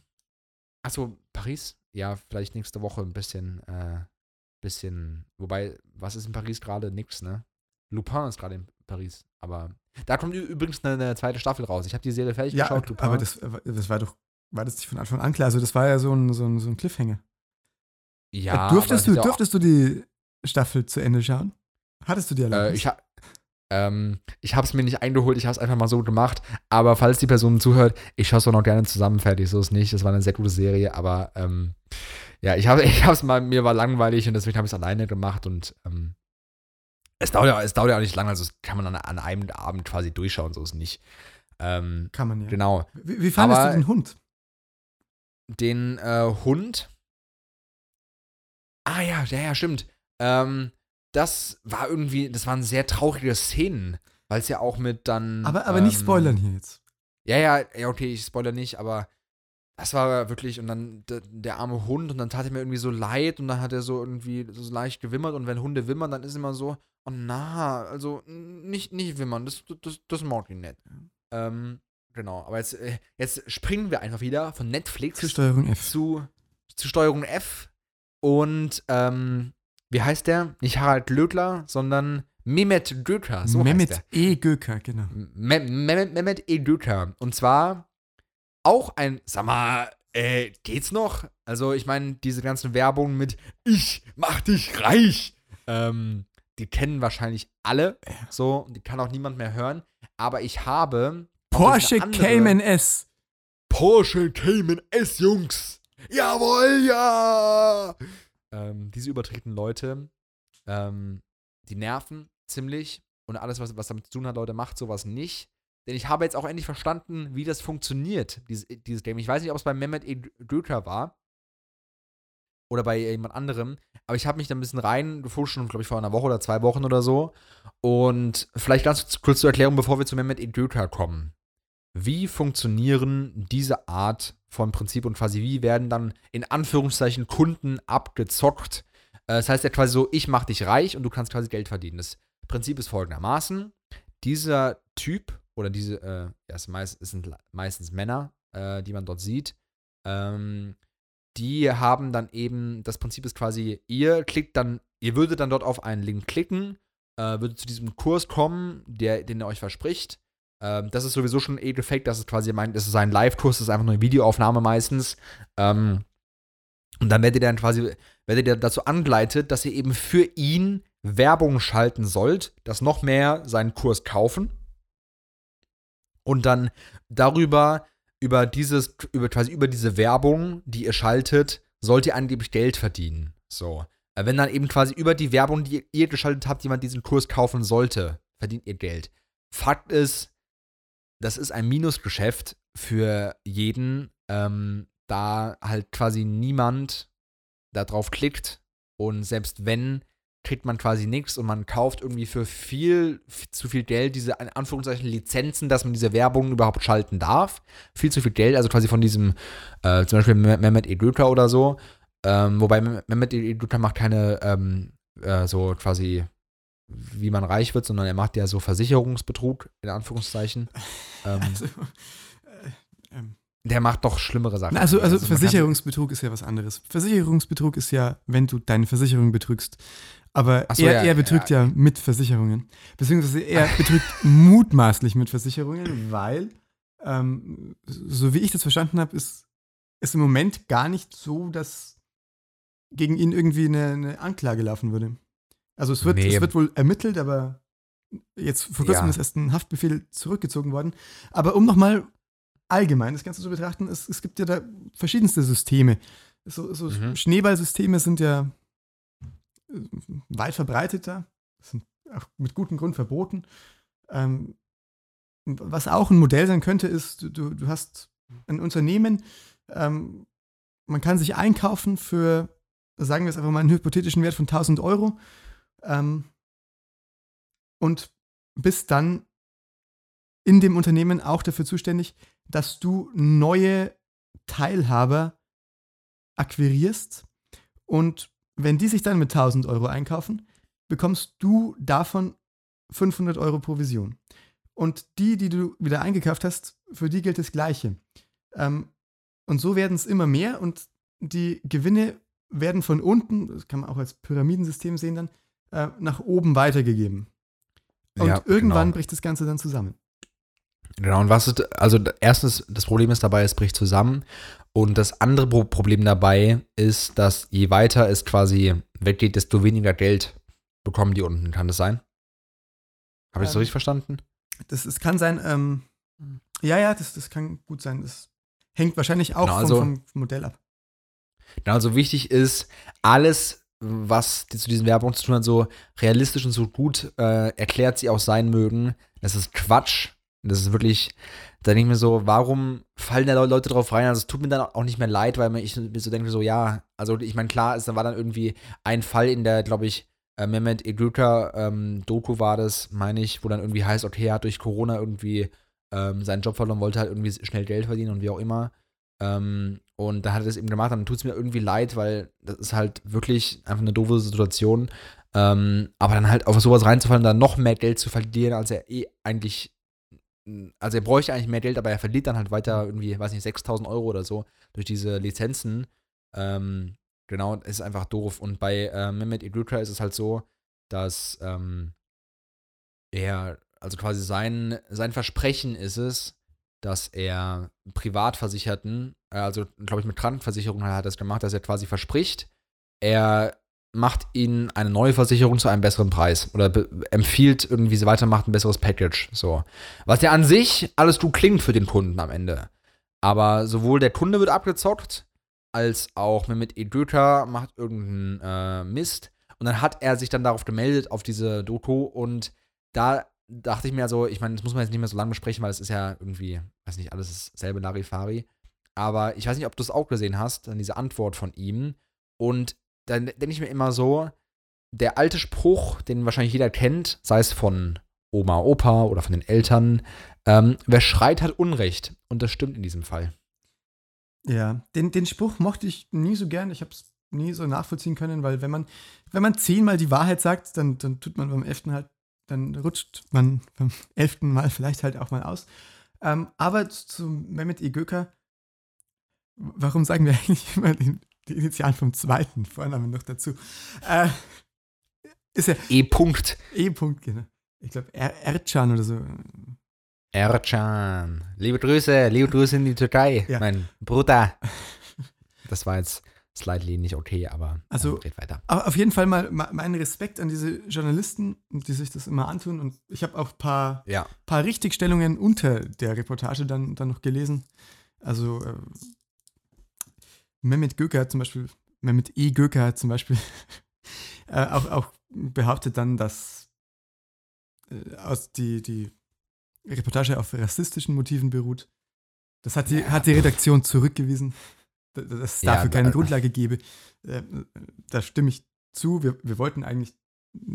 Achso, Paris? Ja, vielleicht nächste Woche ein bisschen, äh, bisschen. Wobei, was ist in Paris gerade? Nix, ne? Lupin ist gerade in Paris. Aber da kommt übrigens eine, eine zweite Staffel raus. Ich habe die Serie fertig Ja, geschaut. Lupin. aber das, das war doch, war das nicht von Anfang an klar? Also das war ja so ein, so ein, so ein Cliffhanger. ja, Äh, durftest, aber du, es ja durftest du die Staffel zu Ende schauen? Hattest du die Äh, Erlaubnis? ich ha ähm, ich habe es mir nicht eingeholt, ich habe es einfach mal so gemacht. Aber falls die Person zuhört, ich schaue es auch noch gerne zusammen fertig. So ist nicht. Das war eine sehr gute Serie, aber ähm, ja, ich habe ich es mal, mir war langweilig und deswegen habe ich es alleine gemacht und ähm, es dauert ja, es dauert ja auch nicht lange, also das kann man an, an einem Abend quasi durchschauen, so ist es nicht. Ähm, Kann man ja. genau. Wie, wie fandest Aber- du den Hund? Den äh, Hund. Ah ja, ja, ja, stimmt. Ähm, das war irgendwie, das waren sehr traurige Szenen, weil es ja auch mit dann. Aber, aber nicht ähm, spoilern hier jetzt. Ja, ja, ja, okay, ich spoilere nicht, aber das war wirklich, und dann der, der arme Hund, und dann tat er mir irgendwie so leid, und dann hat er so irgendwie so leicht gewimmert, und wenn Hunde wimmern, dann ist immer so, oh na, also nicht, nicht wimmern, das, das, das mag ich nicht. Ähm, genau, aber jetzt, äh, jetzt springen wir einfach wieder von Netflix Zur Steuerung F. zu, zu Steuerung F, und, ähm, wie heißt der? Nicht Harald Lödler, sondern Mehmet Göker, so. Mehmet E. Göker, genau. Me- Mehmet Mehmet E. Göker. Und zwar auch ein, sag mal, äh, geht's noch? Also, ich meine, diese ganzen Werbungen mit Ich mach dich reich, ähm, die kennen wahrscheinlich alle. So, und die kann auch niemand mehr hören. Aber ich habe. Porsche Cayman S. Porsche Cayman S, Jungs. Jawohl, ja. Ähm, diese übertretenen Leute, ähm, die nerven ziemlich. Und alles, was, was damit zu tun hat, Leute, macht sowas nicht. Denn ich habe jetzt auch endlich verstanden, wie das funktioniert, dieses, dieses Game. Ich weiß nicht, ob es bei Mehmet E. Göker war. Oder bei jemand anderem. Aber ich habe mich da ein bisschen reingefuscht, schon, glaube ich, vor einer Woche oder zwei Wochen oder so. Und vielleicht ganz kurz zur Erklärung, bevor wir zu Mehmet Edöka kommen. Wie funktionieren diese Art von Prinzip und quasi wie werden dann in Anführungszeichen Kunden abgezockt? Äh, das heißt ja quasi so, ich mache dich reich und du kannst quasi Geld verdienen. Das Prinzip ist folgendermaßen: Dieser Typ oder diese, äh, ja, es sind meistens Männer, äh, die man dort sieht, ähm, die haben dann eben, das Prinzip ist quasi, ihr klickt dann, ihr würdet dann dort auf einen Link klicken, äh, würdet zu diesem Kurs kommen, der, den er euch verspricht. Ähm, das ist sowieso schon ein Edelfake, das ist quasi mein, das ist ein Live-Kurs, das ist einfach nur eine Videoaufnahme meistens. Ähm, und dann werdet ihr dann quasi, werdet ihr dazu angeleitet, dass ihr eben für ihn Werbung schalten sollt, dass noch mehr seinen Kurs kaufen. Und dann darüber über dieses, über quasi über diese Werbung, die ihr schaltet, sollt ihr angeblich Geld verdienen. So. Äh, wenn dann eben quasi über die Werbung, die ihr geschaltet habt, jemand diesen Kurs kaufen sollte, verdient ihr Geld. Fakt ist, das ist ein Minusgeschäft für jeden, ähm, da halt quasi niemand da drauf klickt und selbst wenn kriegt man quasi nichts und man kauft irgendwie für viel, viel, zu viel Geld diese, in Anführungszeichen, Lizenzen, dass man diese Werbung überhaupt schalten darf. Viel zu viel Geld, also quasi von diesem, äh, zum Beispiel Mehmet Edöka oder so. Ähm, wobei Mehmet Edöka macht keine, ähm, äh, so quasi, wie man reich wird, sondern er macht ja so Versicherungsbetrug, in Anführungszeichen. Ähm, also, äh, ähm. Der macht doch schlimmere Sachen. Also, also, also Versicherungsbetrug ist ja was anderes. Versicherungsbetrug ist ja, wenn du deine Versicherung betrügst. Aber so, er, ja, er, betrügt ja, ja, mit Versicherungen. Beziehungsweise er betrügt mutmaßlich mit Versicherungen, weil, ähm, so wie ich das verstanden habe, ist es im Moment gar nicht so, dass gegen ihn irgendwie eine, eine Anklage laufen würde. Also es wird, nee. es wird wohl ermittelt, aber jetzt vor kurzem ist erst ein Haftbefehl zurückgezogen worden. Aber um nochmal allgemein das Ganze zu betrachten, es, es gibt ja da verschiedenste Systeme. So, so mhm. Schneeballsysteme sind ja weit verbreiteter, sind auch mit gutem Grund verboten. Ähm, was auch ein Modell sein könnte, ist, du, du hast ein Unternehmen, ähm, man kann sich einkaufen für, sagen wir es einfach mal, einen hypothetischen Wert von 1000 Euro ähm, und bist dann in dem Unternehmen auch dafür zuständig, dass du neue Teilhaber akquirierst und wenn die sich dann mit 1000 Euro einkaufen, bekommst du davon 500 Euro Provision. Und die, die du wieder eingekauft hast, für die gilt das Gleiche. Ähm, und so werden es immer mehr und die Gewinne werden von unten, das kann man auch als Pyramidensystem sehen dann, äh, nach oben weitergegeben. Und ja, irgendwann genau. bricht das Ganze dann zusammen. Genau, und was ist, also erstens, das Problem ist dabei, es bricht zusammen. Und das andere Problem dabei ist, dass je weiter es quasi weggeht, desto weniger Geld bekommen die unten. Kann das sein? Habe ich das ähm, richtig verstanden? Das, das kann sein, ähm, ja, ja, das, das kann gut sein. Das hängt wahrscheinlich auch genau, also, vom, vom, Modell ab. Genau, also wichtig ist, alles, was zu diesen Werbungen zu tun hat, so realistisch und so gut äh, erklärt sie auch sein mögen. Das ist Quatsch das ist wirklich, da denke ich mir so, warum fallen da Leute drauf rein? Also es tut mir dann auch nicht mehr leid, weil ich mir so denke, so ja, also ich meine, klar, es war dann irgendwie ein Fall in der, glaube ich, äh, Mehmet Egülter ähm, Doku war das, meine ich, wo dann irgendwie heißt, okay, er hat durch Corona irgendwie ähm, seinen Job verloren, wollte halt irgendwie schnell Geld verdienen und wie auch immer. Ähm, und da hat er das eben gemacht, dann tut es mir irgendwie leid, weil das ist halt wirklich einfach eine doofe Situation. Ähm, aber dann halt auf sowas reinzufallen, dann noch mehr Geld zu verlieren, als er eh eigentlich also er bräuchte eigentlich mehr Geld, aber er verliert dann halt weiter irgendwie, weiß nicht, 6000 Euro oder so durch diese Lizenzen. Ähm, genau, ist einfach doof. Und bei äh, Mehmet Idruka ist es halt so, dass ähm, er, also quasi sein, sein Versprechen ist es, dass er Privatversicherten, äh, also glaube ich mit Krankenversicherung hat er das gemacht, dass er quasi verspricht, er macht ihnen eine neue Versicherung zu einem besseren Preis oder empfiehlt irgendwie, sie weitermacht ein besseres Package. So. Was ja an sich alles gut klingt für den Kunden am Ende. Aber sowohl der Kunde wird abgezockt, als auch mit Edöter macht irgendeinen äh, Mist. Und dann hat er sich dann darauf gemeldet, auf diese Doku. Und da dachte ich mir so, ich meine, das muss man jetzt nicht mehr so lange besprechen, weil es ist ja irgendwie, weiß nicht, alles dasselbe Larifari. Aber ich weiß nicht, ob du es auch gesehen hast, dann diese Antwort von ihm Und dann denke ich mir immer so, der alte Spruch, den wahrscheinlich jeder kennt, sei es von Oma, Opa oder von den Eltern, ähm, wer schreit, hat Unrecht. Und das stimmt in diesem Fall. Ja, den, den Spruch mochte ich nie so gern. Ich habe es nie so nachvollziehen können, weil wenn man, wenn man zehnmal die Wahrheit sagt, dann, dann tut man beim elften halt, dann rutscht man beim elften Mal vielleicht halt auch mal aus. Ähm, aber zu Mehmet E. Göker, warum sagen wir eigentlich immer den, die Initialen vom zweiten Vornamen noch dazu? Äh, ist ja E-Punkt. E-Punkt, genau. Ich glaube, er Ercan oder so. Ercan. Liebe Grüße, liebe Grüße in die Türkei, Ja. mein Bruder. Das war jetzt slightly nicht okay, aber Also- red weiter. Aber auf jeden Fall mal ma- meinen Respekt an diese Journalisten, die sich das immer antun. Und ich habe auch ein paar, Ja. paar Richtigstellungen unter der Reportage dann, dann noch gelesen. Also äh, Mehmet Göker hat zum Beispiel, Mehmet E. Göker hat zum Beispiel äh, auch, auch behauptet dann, dass äh, aus die, die Reportage auf rassistischen Motiven beruht. Das hat die, Ja. hat die Redaktion zurückgewiesen, da- dass es Ja, dafür keine da- Grundlage gebe. Äh, Da stimme ich zu. Wir, wir wollten eigentlich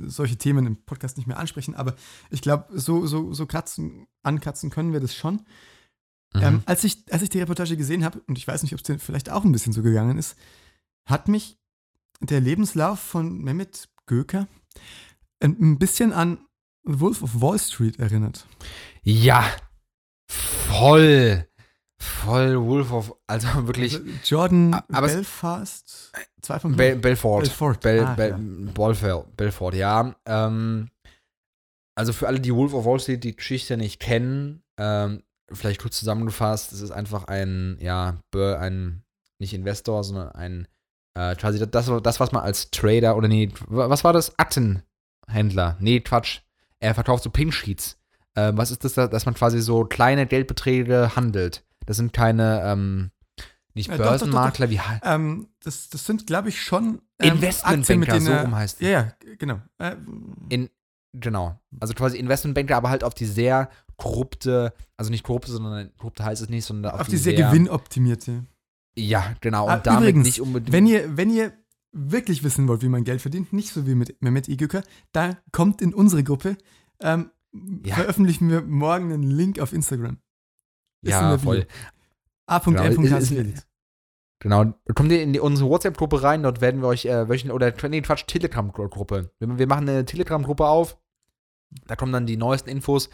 solche Themen im Podcast nicht mehr ansprechen, aber ich glaube, so, so, so kratzen, ankratzen können wir das schon. Mhm. Ähm, als, ich, als ich die Reportage gesehen habe, und ich weiß nicht, ob es dir vielleicht auch ein bisschen so gegangen ist, hat mich der Lebenslauf von Mehmet Göker ein, ein bisschen an Wolf of Wall Street erinnert. ja, voll. Voll Wolf of, also wirklich Also Jordan aber Belfast, zwei von Bel Belfort. Belfort. Bel ah, Bel ja. Belfort, Belfort, ja. Ähm, also für alle, die Wolf of Wall Street die Geschichte nicht kennen, ähm, vielleicht kurz zusammengefasst, es ist einfach ein, ja, ein, nicht Investor, sondern ein, äh, quasi das, das, was man als Trader oder nee, was war das? Aktenhändler. Nee, Quatsch. Er verkauft so Pin-Sheets. Ähm, was ist das, da- dass man quasi so kleine Geldbeträge handelt? Das sind keine, ähm, nicht Äh, doch, doch, doch, doch. Börsenmakler, wie Ähm, das, das sind, glaube ich, schon ähm, Investmentbanker, so rum heißt es. Ja, ja, genau. Äh, In, genau. Also quasi Investmentbanker, aber halt auf die sehr korrupte, also nicht korrupte, sondern korrupte heißt es nicht, sondern auf, auf die sehr gewinnoptimierte. Ja, genau. Ah, Und damit übrigens, nicht unbedingt. Wenn ihr, wenn ihr wirklich wissen wollt, wie man Geld verdient, nicht so wie mit Mehmet Igöker, da kommt in unsere Gruppe. Ähm, Ja. Veröffentlichen wir morgen einen Link auf Instagram. Ist in ja, Bio. voll. A.R. Genau, ist- ist- Felix. Genau. Kommt ihr in die, unsere WhatsApp-Gruppe rein, dort werden wir euch äh, wöchentlich, oder nee, Quatsch, Telegram-Gruppe. Wir, wir machen eine Telegram-Gruppe auf. Da kommen dann die neuesten Infos,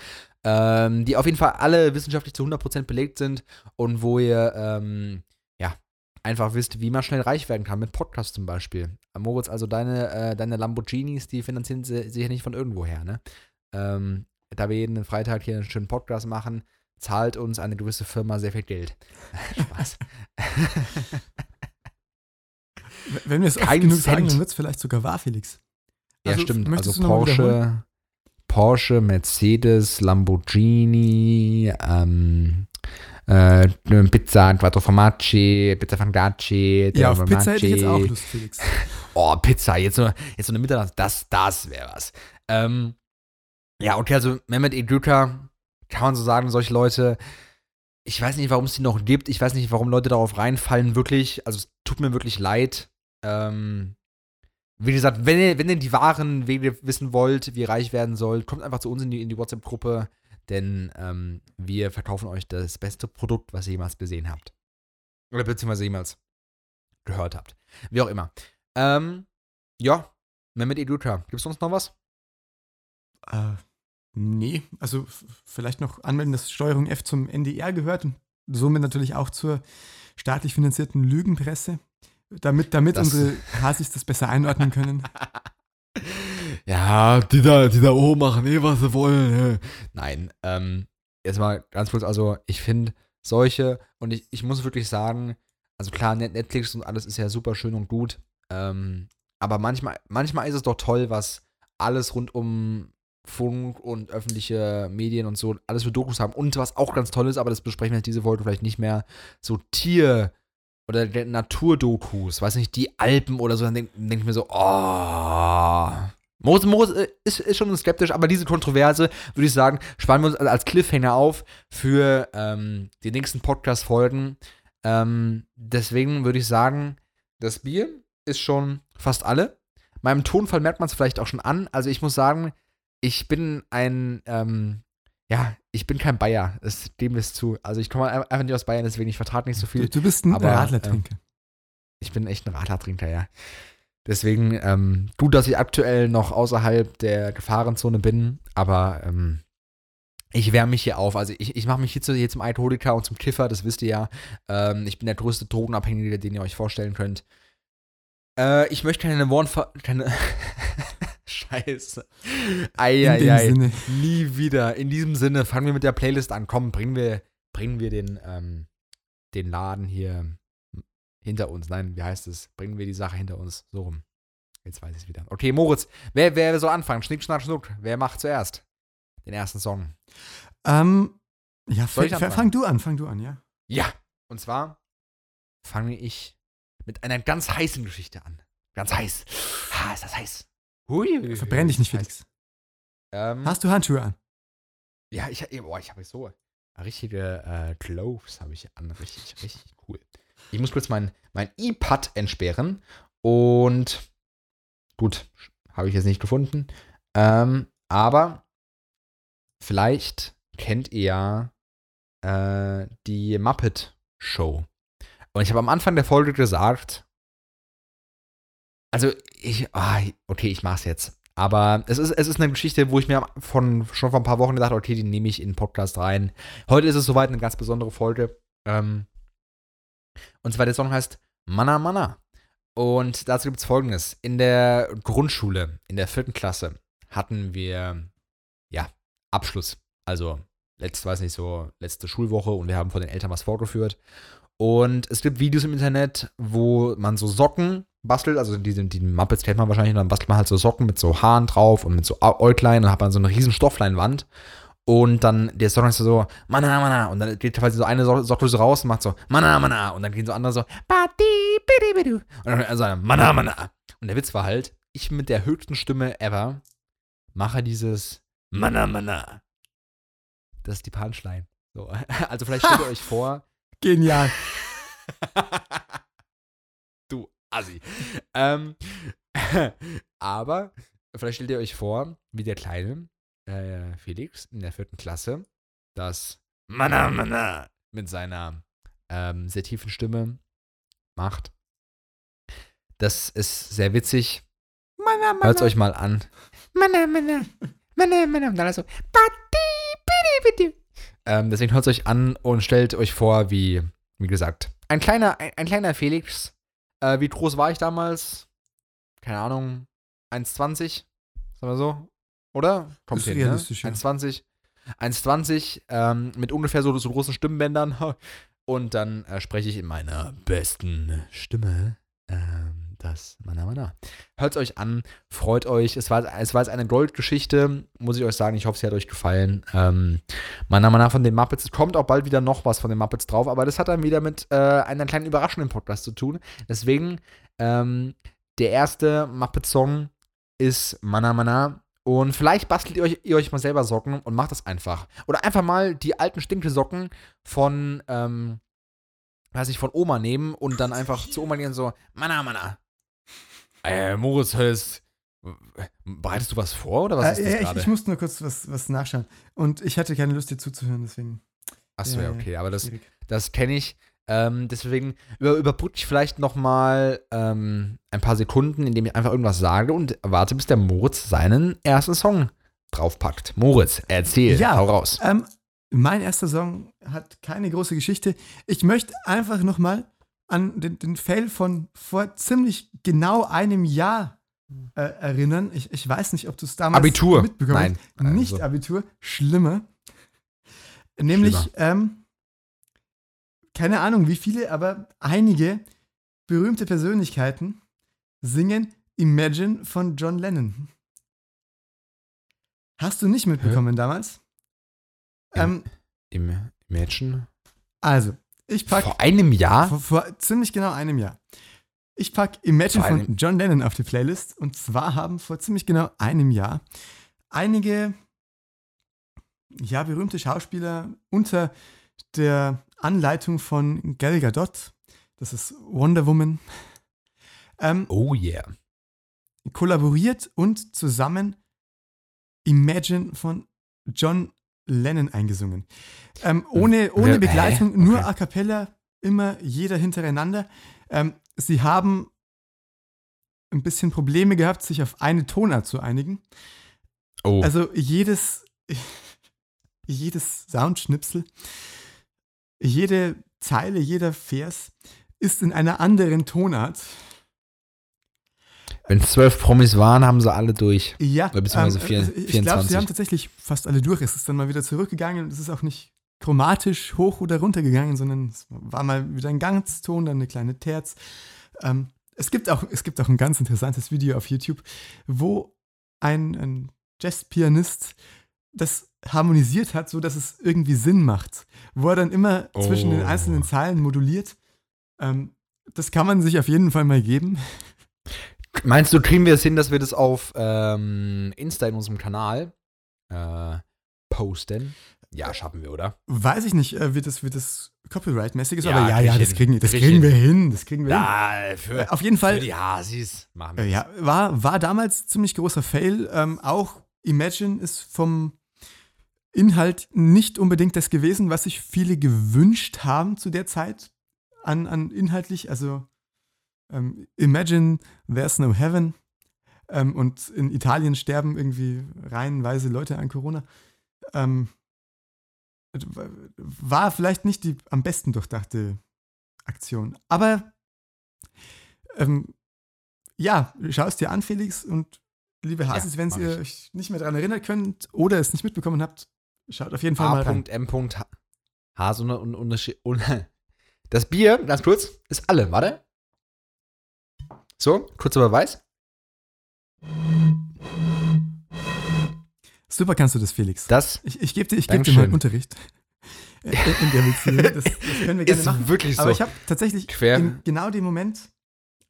ähm, die auf jeden Fall alle wissenschaftlich zu 100% belegt sind und wo ihr, ähm, ja, einfach wisst, wie man schnell reich werden kann, mit Podcasts zum Beispiel. Moritz, also deine, äh, deine Lamborghinis, die finanzieren sie sich ja nicht von irgendwoher, ne? Ähm, da wir jeden Freitag hier einen schönen Podcast machen, zahlt uns eine gewisse Firma sehr viel Geld. Spaß. Wenn wir es oft Kein genug sagen, dann wird es vielleicht sogar wahr, Felix. Ja, Also, stimmt. möchtest Also? Porsche, Porsche, Mercedes, Lamborghini, ähm, äh, Pizza Quattro Formaggi, Pizza Fangacci, Ja, auf Pizza hätte ich jetzt auch Lust, Felix. Oh, Pizza, jetzt so, jetzt so eine Mitternacht, das, das wäre was. Ähm, ja, okay, also Mehmet Edüka, kann man so sagen, solche Leute, ich weiß nicht, warum es die noch gibt, ich weiß nicht, warum Leute darauf reinfallen, wirklich, also es tut mir wirklich leid. Ähm, wie gesagt, wenn ihr, wenn ihr die wahren Wege wissen wollt, wie ihr reich werden sollt, kommt einfach zu uns in die, in die WhatsApp-Gruppe, denn ähm, wir verkaufen euch das beste Produkt, was ihr jemals gesehen habt. Oder beziehungsweise jemals gehört habt. Wie auch immer. Ähm, ja, Mehmet Eduka. Gibt's sonst noch was? Äh, nee, also vielleicht noch anmelden, dass Steuerung F zum NDR gehört und somit natürlich auch zur staatlich finanzierten Lügenpresse, damit, damit Das- unsere Hasis das besser einordnen können. Ja, die da, die da oben machen eh, was sie wollen. Nein, ähm, jetzt mal ganz kurz, also ich finde solche, und ich, ich muss wirklich sagen, also klar, Net- Netflix und alles ist ja super schön und gut, ähm, aber manchmal, manchmal ist es doch toll, was alles rund um Funk und öffentliche Medien und so, alles für Dokus haben. Und was auch ganz toll ist, aber das besprechen wir diese Folge vielleicht nicht mehr, so Tier- oder der Naturdokus, weiß nicht, die Alpen oder so, dann denke denk ich mir so, oh. Moos, Moos äh, ist, ist schon skeptisch, aber diese Kontroverse, würde ich sagen, sparen wir uns als Cliffhanger auf für ähm, die nächsten Podcast-Folgen. Ähm, deswegen würde ich sagen, das Bier ist schon fast alle. Meinem Tonfall merkt man es vielleicht auch schon an. Also ich muss sagen, ich bin ein, ähm, ja, ich bin kein Bayer. Das, dem ist zu. Also ich komme einfach nicht aus Bayern, deswegen ich vertrage nicht so viel. Du, du bist ein aber, Radlertrinker. Ähm, ich bin echt ein Radlertrinker, ja. Deswegen ähm, gut, dass ich aktuell noch außerhalb der Gefahrenzone bin, aber ähm, ich wärme mich hier auf. Also ich, ich mache mich hier, zu, hier zum Alkoholiker und zum Kiffer, das wisst ihr ja. Ähm, ich bin der größte Drogenabhängige, den ihr euch vorstellen könnt. Äh, ich möchte keine Worte. Keine Scheiße. Eieiei. Nie wieder. In diesem Sinne, fangen wir mit der Playlist an. Komm, bringen wir, bringen wir den, ähm, den Laden hier hinter uns. Nein, wie heißt es? Bringen wir die Sache hinter uns. So rum. Jetzt weiß ich es wieder. Okay, Moritz, wer, wer soll anfangen? Schnick, schnack, schnuck. Wer macht zuerst den ersten Song? Ähm, ja, fang du an, fang du an, ja. Ja, und zwar fange ich mit einer ganz heißen Geschichte an. Ganz heiß. Ha, ist das heiß. Hui. Verbrenn dich nicht, Felix. Ähm, Hast du Handschuhe an? Ja, ich, boah, ich habe so richtige äh, Gloves habe ich an. Richtig, richtig cool. Ich muss kurz mein, mein E-Pad entsperren. Und gut, habe ich jetzt nicht gefunden. Ähm, aber vielleicht kennt ihr ja äh, die Muppet Show. Und ich habe am Anfang der Folge gesagt, also ich, ah, okay, ich mach's jetzt. Aber es ist, es ist eine Geschichte, wo ich mir von, schon vor ein paar Wochen gedacht habe, okay, die nehme ich in den Podcast rein. Heute ist es soweit eine ganz besondere Folge. Ähm, und zwar der Song heißt Mana Mana. Und dazu gibt es folgendes. In der Grundschule, in der vierten Klasse, hatten wir, ja, Abschluss. Also, letzt, weiß nicht, so letzte Schulwoche und wir haben von den Eltern was vorgeführt. Und es gibt Videos im Internet, wo man so Socken bastelt, also die, die Muppets kennt man wahrscheinlich, und dann bastelt man halt so Socken mit so Haaren drauf und mit so Äuglein und hat man so eine riesen Stoffleinwand und dann der Song ist so, mana, mana. Und dann geht quasi so eine Socke so raus und macht so, mana, mana. Und dann gehen so andere so, badi, bidi, bidi. Und dann also, mana, mana. Und der Witz war halt, ich mit der höchsten Stimme ever mache dieses mana, mana. Das ist die Punchline. So. Also vielleicht stellt ihr euch vor. Genial. Assi. ähm, aber vielleicht stellt ihr euch vor, wie der Kleine äh, Felix in der vierten Klasse das Mana Mana mit seiner ähm, sehr tiefen Stimme macht. Das ist sehr witzig. Mana, mana. Hört euch mal an. Mana, mana. Mana, mana. Und dann also. Ähm, deswegen hört es euch an und stellt euch vor, wie, wie gesagt, ein kleiner, ein, ein kleiner Felix. Äh, wie groß war ich damals? Keine Ahnung. 1,20? Sagen wir so. Oder? Kommt hin, ne? 1,20. 1,20 ähm, mit ungefähr so, so großen Stimmbändern. Und dann äh, spreche ich in meiner besten Stimme ähm, das Mana Mana. Hört es euch an, freut euch. Es war, es war jetzt eine Goldgeschichte, muss ich euch sagen. Ich hoffe, sie hat euch gefallen. Ähm, Mana Mana von den Muppets. Es kommt auch bald wieder noch was von den Muppets drauf, aber das hat dann wieder mit äh, einer kleinen Überraschung im Podcast zu tun. Deswegen, ähm, der erste Muppet-Song ist Mana Mana und vielleicht bastelt ihr euch, ihr euch mal selber Socken und macht das einfach. Oder einfach mal die alten Stinkesocken von, ähm, weiß ich, von Oma nehmen und dann einfach zu Oma gehen so, Mana, Mana. Äh, Moritz, hörst, bereitest du was vor oder was äh, ist das ja, ich, ich, musste nur kurz was, was nachschauen. Und ich hatte keine Lust, dir zuzuhören, deswegen. Achso, ja, okay, aber das, das kenne ich. Ähm, deswegen über, überbrücke ich vielleicht noch mal ähm, ein paar Sekunden, indem ich einfach irgendwas sage und warte, bis der Moritz seinen ersten Song draufpackt. Moritz, erzähl, ja, hau raus. Ähm, mein erster Song hat keine große Geschichte. Ich möchte einfach noch mal an den, den Fail von vor ziemlich genau einem Jahr äh, erinnern. Ich, ich weiß nicht, ob du es damals Abitur. mitbekommen hast. Nein. Nicht also. Abitur, schlimmer. Nämlich, ähm, keine Ahnung wie viele, aber einige berühmte Persönlichkeiten singen Imagine von John Lennon. Hast du nicht mitbekommen Hä? damals? Ähm, Im, Imagine? Also, ich pack. Vor einem Jahr? Vor, vor ziemlich genau einem Jahr. Ich pack Imagine von John Lennon auf die Playlist. Und zwar haben vor ziemlich genau einem Jahr einige ja, berühmte Schauspieler unter der Anleitung von Gal Gadot, das ist Wonder Woman, ähm, Oh yeah. kollaboriert und zusammen Imagine von John Lennon eingesungen. Ähm, ohne, ohne Wer- Begleitung, hä? nur Okay. a cappella, immer jeder hintereinander. Ähm, sie haben ein bisschen Probleme gehabt, sich auf eine Tonart zu einigen. Oh. Also jedes, jedes Soundschnipsel, jede Zeile, jeder Vers ist in einer anderen Tonart. Wenn es zwölf Promis waren, haben sie alle durch. Ja, Oder beziehungsweise vier- also ich glaube, 24. sie haben tatsächlich fast alle durch. Es ist dann mal wieder zurückgegangen und es ist auch nicht chromatisch hoch oder runter gegangen, sondern es war mal wieder ein Ganzton, dann eine kleine Terz. Ähm, es, gibt auch, es gibt auch ein ganz interessantes Video auf YouTube, wo ein, ein Jazzpianist das harmonisiert hat, so dass es irgendwie Sinn macht, wo er dann immer zwischen den Oh. einzelnen Zeilen moduliert. Ähm, das kann man sich auf jeden Fall mal geben. Meinst du, kriegen wir es hin, dass wir das auf ähm, Insta in unserem Kanal äh, posten? Ja, schaffen wir, oder? Weiß ich nicht, äh, wie das, wie das Copyright-mäßig ist, Ja, aber ja, ja, das kriegen, das Krieg kriegen wir hin. Das kriegen wir Ja, hin. für, Äh, Auf jeden Fall, für die Hasis machen wir äh, ja, war, war damals ziemlich großer Fail. Ähm, auch Imagine ist vom Inhalt nicht unbedingt das gewesen, was sich viele gewünscht haben zu der Zeit an, an inhaltlich. Also ähm, Imagine There's No Heaven. Ähm, und in Italien sterben irgendwie reihenweise Leute an Corona. Ähm, war vielleicht nicht die am besten durchdachte Aktion. Aber ähm, ja, schau es dir an, Felix. Und liebe Hasis, wenn mach ihr euch nicht mehr daran erinnern könnt oder es nicht mitbekommen habt, schaut auf jeden Fall mal rein. A.M. Hase und. Und, das Bier, ganz kurz, ist alle. Warte. So, kurzer Beweis. Super kannst du das, Felix. Das ich ich gebe dir, ich geb dir mal. Unterricht. äh, In der Beziehung. Das, das können wir gerne ist machen. wirklich so. Aber ich habe tatsächlich Quer. in genau dem Moment,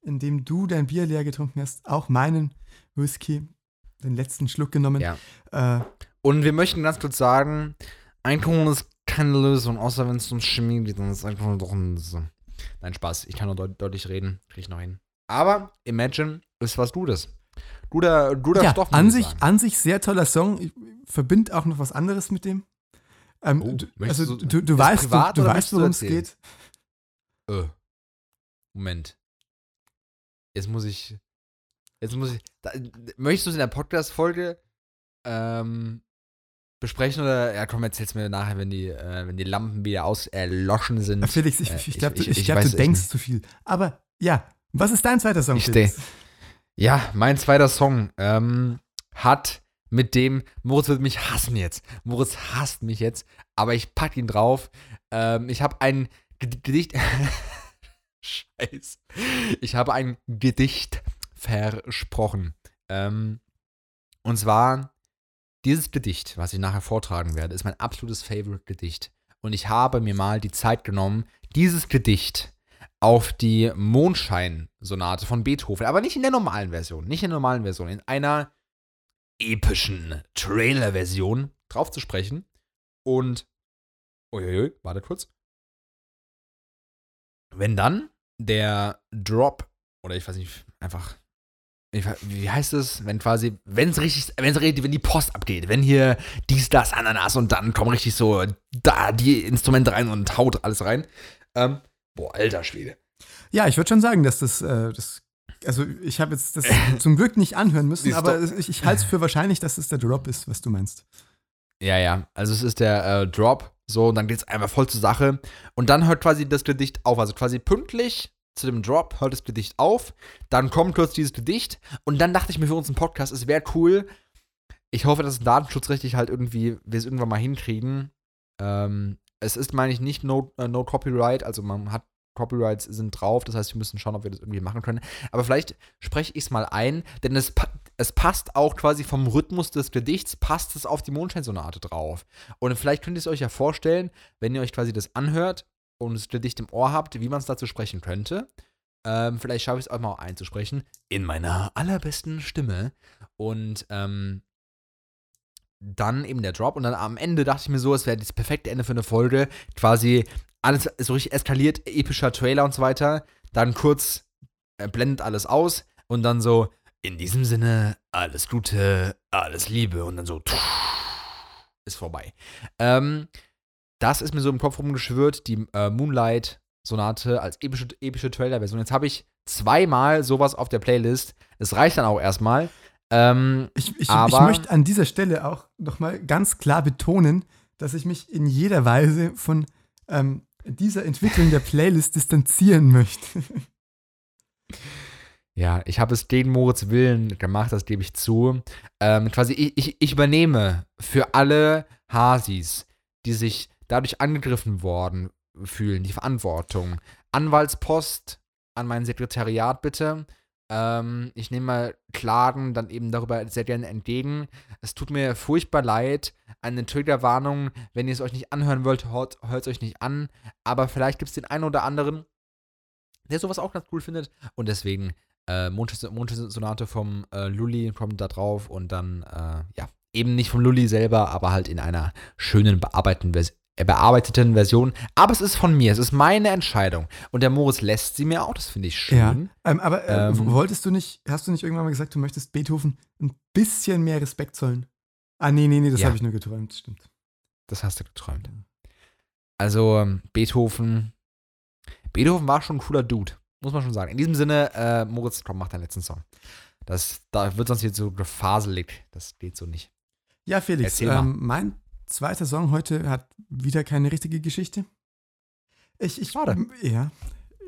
in dem du dein Bier leer getrunken hast, auch meinen Whisky, den letzten Schluck genommen. Ja. Äh, Und wir möchten ganz kurz sagen, Einkommen ist keine Lösung, außer wenn es um Chemie geht, dann ist es einfach nur doch ein. So. Nein, Spaß. Ich kann nur deut deutlich reden. Krieg ich noch hin. Aber Imagine ist was Gutes. Guter, guter ja, Stoff. an sich, sagen. an sich sehr toller Song. Ich verbinde auch noch was anderes mit dem. Ähm, Oh, du, also du- du, du weißt, du, privat du weißt, worum es geht. Äh. Moment. Jetzt muss ich. Jetzt muss ich. Da, möchtest du es in der Podcast-Folge ähm, besprechen oder. Ja, komm, erzähl's mir nachher, wenn die, äh, wenn die Lampen wieder aus erloschen sind. Felix, ich, Äh, ich glaube, ich- du, ich ich glaub, weiß du denkst zu viel. Aber ja, was ist dein zweiter Song? Ich Felix? Ja, mein zweiter Song ähm, hat mit dem, Moritz wird mich hassen jetzt. Moritz hasst mich jetzt, aber ich pack ihn drauf. Ähm, ich habe ein Ged- Gedicht. Scheiß. Ich habe ein Gedicht versprochen. Ähm, und zwar, dieses Gedicht, was ich nachher vortragen werde, ist mein absolutes Favorite-Gedicht. Und ich habe mir mal die Zeit genommen, dieses Gedicht auf die Mondschein-Sonate von Beethoven, aber nicht in der normalen Version, nicht in der normalen Version, in einer epischen Trailer-Version drauf zu sprechen. Und, uiuiui, warte kurz. Wenn dann der Drop, oder ich weiß nicht, einfach, ich, wie heißt es, wenn quasi, wenn es richtig, wenn es wenn die Post abgeht, wenn hier dies, das, Ananas und dann kommen richtig so da die Instrumente rein und haut alles rein. Ähm, boah, alter Schwede. Ja, ich würde schon sagen, dass das, äh, das also ich habe jetzt das zum Glück nicht anhören müssen, aber ich, ich halte es für wahrscheinlich, dass es der Drop ist, was du meinst. Ja, ja. Also es ist der äh, Drop, so, und dann geht es einfach voll zur Sache. Und dann hört quasi das Gedicht auf. Also quasi pünktlich zu dem Drop hört das Gedicht auf. Dann kommt kurz dieses Gedicht. Und dann dachte ich mir für uns einen Podcast, es wäre cool. Ich hoffe, dass es datenschutzrechtlich halt irgendwie, wir es irgendwann mal hinkriegen. Ähm, es ist, meine ich, nicht no, äh, no Copyright, also man hat Copyrights sind drauf, das heißt, wir müssen schauen, ob wir das irgendwie machen können. Aber vielleicht spreche ich es mal ein, denn es, es passt auch quasi vom Rhythmus des Gedichts, passt es auf die Mondscheinsonate drauf. Und vielleicht könnt ihr es euch ja vorstellen, wenn ihr euch quasi das anhört und das Gedicht im Ohr habt, wie man es dazu sprechen könnte. Ähm, vielleicht schaffe ich es auch mal einzusprechen. In meiner allerbesten Stimme. Und ähm, dann eben der Drop. Und dann am Ende dachte ich mir so, es wäre das perfekte Ende für eine Folge. Quasi alles so richtig eskaliert, epischer Trailer und so weiter. Dann kurz er blendet alles aus und dann so, in diesem Sinne, alles Gute, alles Liebe und dann so, ist vorbei. Ähm, das ist mir so im Kopf rumgeschwört, die äh, Moonlight-Sonate als epische, epische Trailer-Version. Jetzt habe ich zweimal sowas auf der Playlist. Es reicht dann auch erstmal. Ähm, Ich, ich, Aber- ich möchte an dieser Stelle auch nochmal ganz klar betonen, dass ich mich in jeder Weise von ähm, dieser Entwicklung der Playlist distanzieren möchte. Ja, ich habe es gegen Moritz Willen gemacht, das gebe ich zu. Ähm, quasi, ich, ich, ich übernehme für alle Hasis, die sich dadurch angegriffen worden fühlen, die Verantwortung. Anwaltspost an mein Sekretariat bitte. Ähm, ich nehme mal Klagen dann eben darüber sehr gerne entgegen. Es tut mir furchtbar leid. Eine Triggerwarnung, wenn ihr es euch nicht anhören wollt, hört es euch nicht an. Aber vielleicht gibt es den einen oder anderen, der sowas auch ganz cool findet. Und deswegen äh, Montes- Montes-Sonate vom äh, Lully kommt da drauf und dann, äh, ja, eben nicht vom Lully selber, aber halt in einer schönen bearbeiteten, Vers bearbeiteten Version. Aber es ist von mir, es ist meine Entscheidung. Und der Moritz lässt sie mir auch, das finde ich schön. Ähm, aber äh, Ähm. wolltest du nicht, hast du nicht irgendwann mal gesagt, du möchtest Beethoven ein bisschen mehr Respekt zollen? Ah, nee, nee, nee, das Ja. habe ich nur geträumt, stimmt. Das hast du geträumt. Also, ähm, Beethoven. Beethoven war schon ein cooler Dude, muss man schon sagen. In diesem Sinne, äh, Moritz, komm, mach deinen letzten Song. Das, da wird sonst jetzt so gefaselig. Das geht so nicht. Ja, Felix, ähm, mein zweiter Song heute hat wieder keine richtige Geschichte. Ich, ich, Schade. Ja.